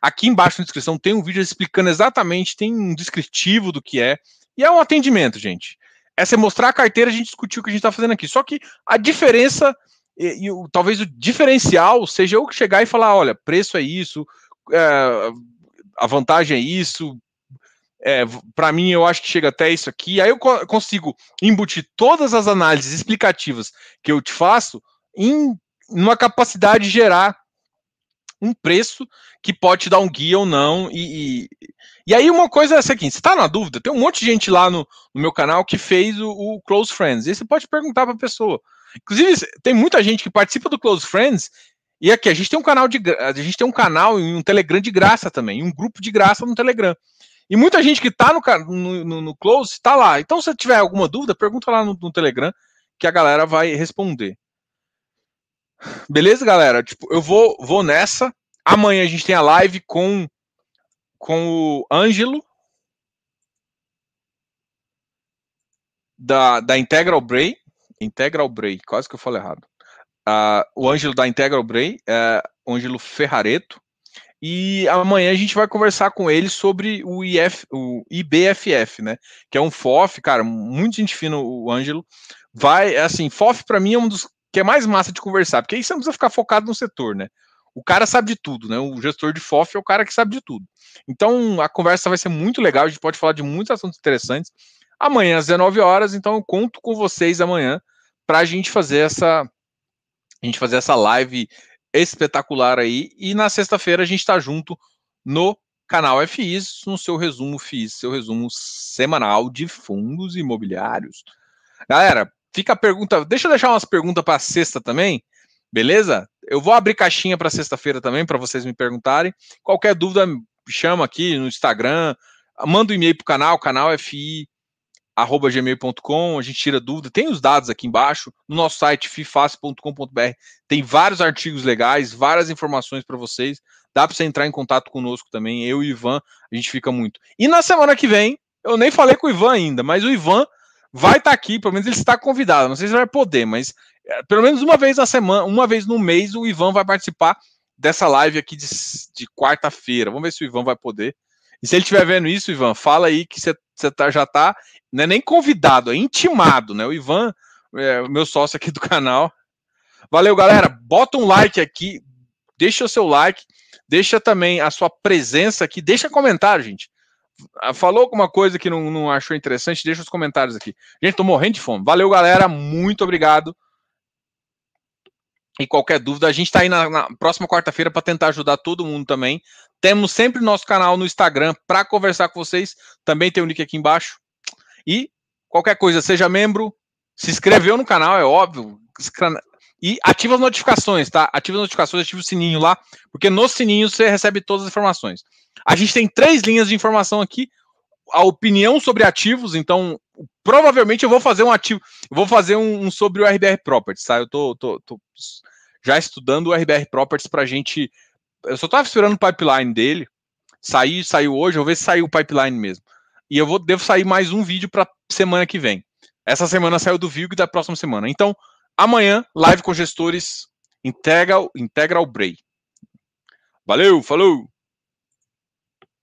aqui embaixo na descrição tem um vídeo explicando exatamente, tem um descritivo do que é. E é um atendimento, gente. É você mostrar a carteira, a gente discutiu o que a gente está fazendo aqui. Só que a diferença, e, e, talvez o diferencial seja eu chegar e falar: olha, preço é isso, é, a vantagem é isso, é, para mim eu acho que chega até isso aqui. Aí eu co consigo embutir todas as análises explicativas que eu te faço em uma capacidade de gerar um preço que pode te dar um guia ou não. E, e, e aí uma coisa é essa aqui, você está na dúvida? Tem um monte de gente lá no, no meu canal que fez o, o Close Friends. E você pode perguntar para a pessoa. Inclusive, tem muita gente que participa do Close Friends e aqui a gente tem um canal de a gente tem um canal e um Telegram de graça também, um grupo de graça no Telegram. E muita gente que está no, no, no, Close está lá. Então, se tiver alguma dúvida, pergunta lá no, no, Telegram que a galera vai responder. Beleza, galera? Tipo, eu vou, vou nessa. Amanhã a gente tem a live com, com o Ângelo da, da Integral Bray. Integral Bray, quase que eu falei errado. Uh, o Ângelo da Integral Bray, uh, Ângelo Ferrareto. E amanhã a gente vai conversar com ele sobre o, IF, o IBFF, né? Que é um FOF, cara, muito gente fina o Ângelo. Vai, assim, FOF para mim é um dos que é mais massa de conversar, porque aí você não precisa ficar focado no setor, né? O cara sabe de tudo, né? O gestor de FOF é o cara que sabe de tudo. Então a conversa vai ser muito legal, a gente pode falar de muitos assuntos interessantes. Amanhã às 19 horas, então eu conto com vocês amanhã para a gente fazer essa a gente fazer essa live espetacular aí. E na sexta-feira a gente está junto no canal FIs, no seu resumo FIs, seu resumo semanal de fundos imobiliários. Galera, fica a pergunta. Deixa eu deixar umas perguntas para sexta também, beleza? Eu vou abrir caixinha para sexta-feira também, para vocês me perguntarem. Qualquer dúvida, chama aqui no Instagram, manda um e-mail para o canal, canal FI arroba gmail.com, a gente tira dúvida, tem os dados aqui embaixo, no nosso site fifácil.com.br, tem vários artigos legais, várias informações para vocês, dá para você entrar em contato conosco também, eu e o Ivan, a gente fica muito. E na semana que vem, eu nem falei com o Ivan ainda, mas o Ivan vai estar tá aqui, pelo menos ele está convidado, não sei se vai poder, mas é, pelo menos uma vez na semana, uma vez no mês, o Ivan vai participar dessa live aqui de, de quarta-feira, vamos ver se o Ivan vai poder, e se ele estiver vendo isso, Ivan, fala aí que você tá, já está não é nem convidado, é intimado, né? O Ivan, é, meu sócio aqui do canal. Valeu, galera. Bota um like aqui, deixa o seu like, deixa também a sua presença aqui, deixa comentário, gente. Ah, falou alguma coisa que não, não achou interessante, deixa os comentários aqui. Gente, tô morrendo de fome. Valeu, galera. Muito obrigado. E qualquer dúvida, a gente está aí na, na próxima quarta-feira para tentar ajudar todo mundo também. Temos sempre nosso canal no Instagram para conversar com vocês. Também tem o um link aqui embaixo. E qualquer coisa, seja membro, se inscreveu no canal, é óbvio. E ativa as notificações, tá? Ativa as notificações, ativa o sininho lá, porque no sininho você recebe todas as informações. A gente tem três linhas de informação aqui. A opinião sobre ativos, então provavelmente eu vou fazer um ativo, vou fazer um, um sobre o RBR Properties, tá? Eu tô, tô, tô já estudando o RBR Properties para a gente. Eu só estava esperando o pipeline dele. Sair, saiu hoje, eu vou ver se saiu o pipeline mesmo. E eu vou devo sair mais um vídeo para semana que vem. Essa semana saiu do Vilg da próxima semana. Então, amanhã, live com gestores Integral, Integral Bray. Valeu, falou!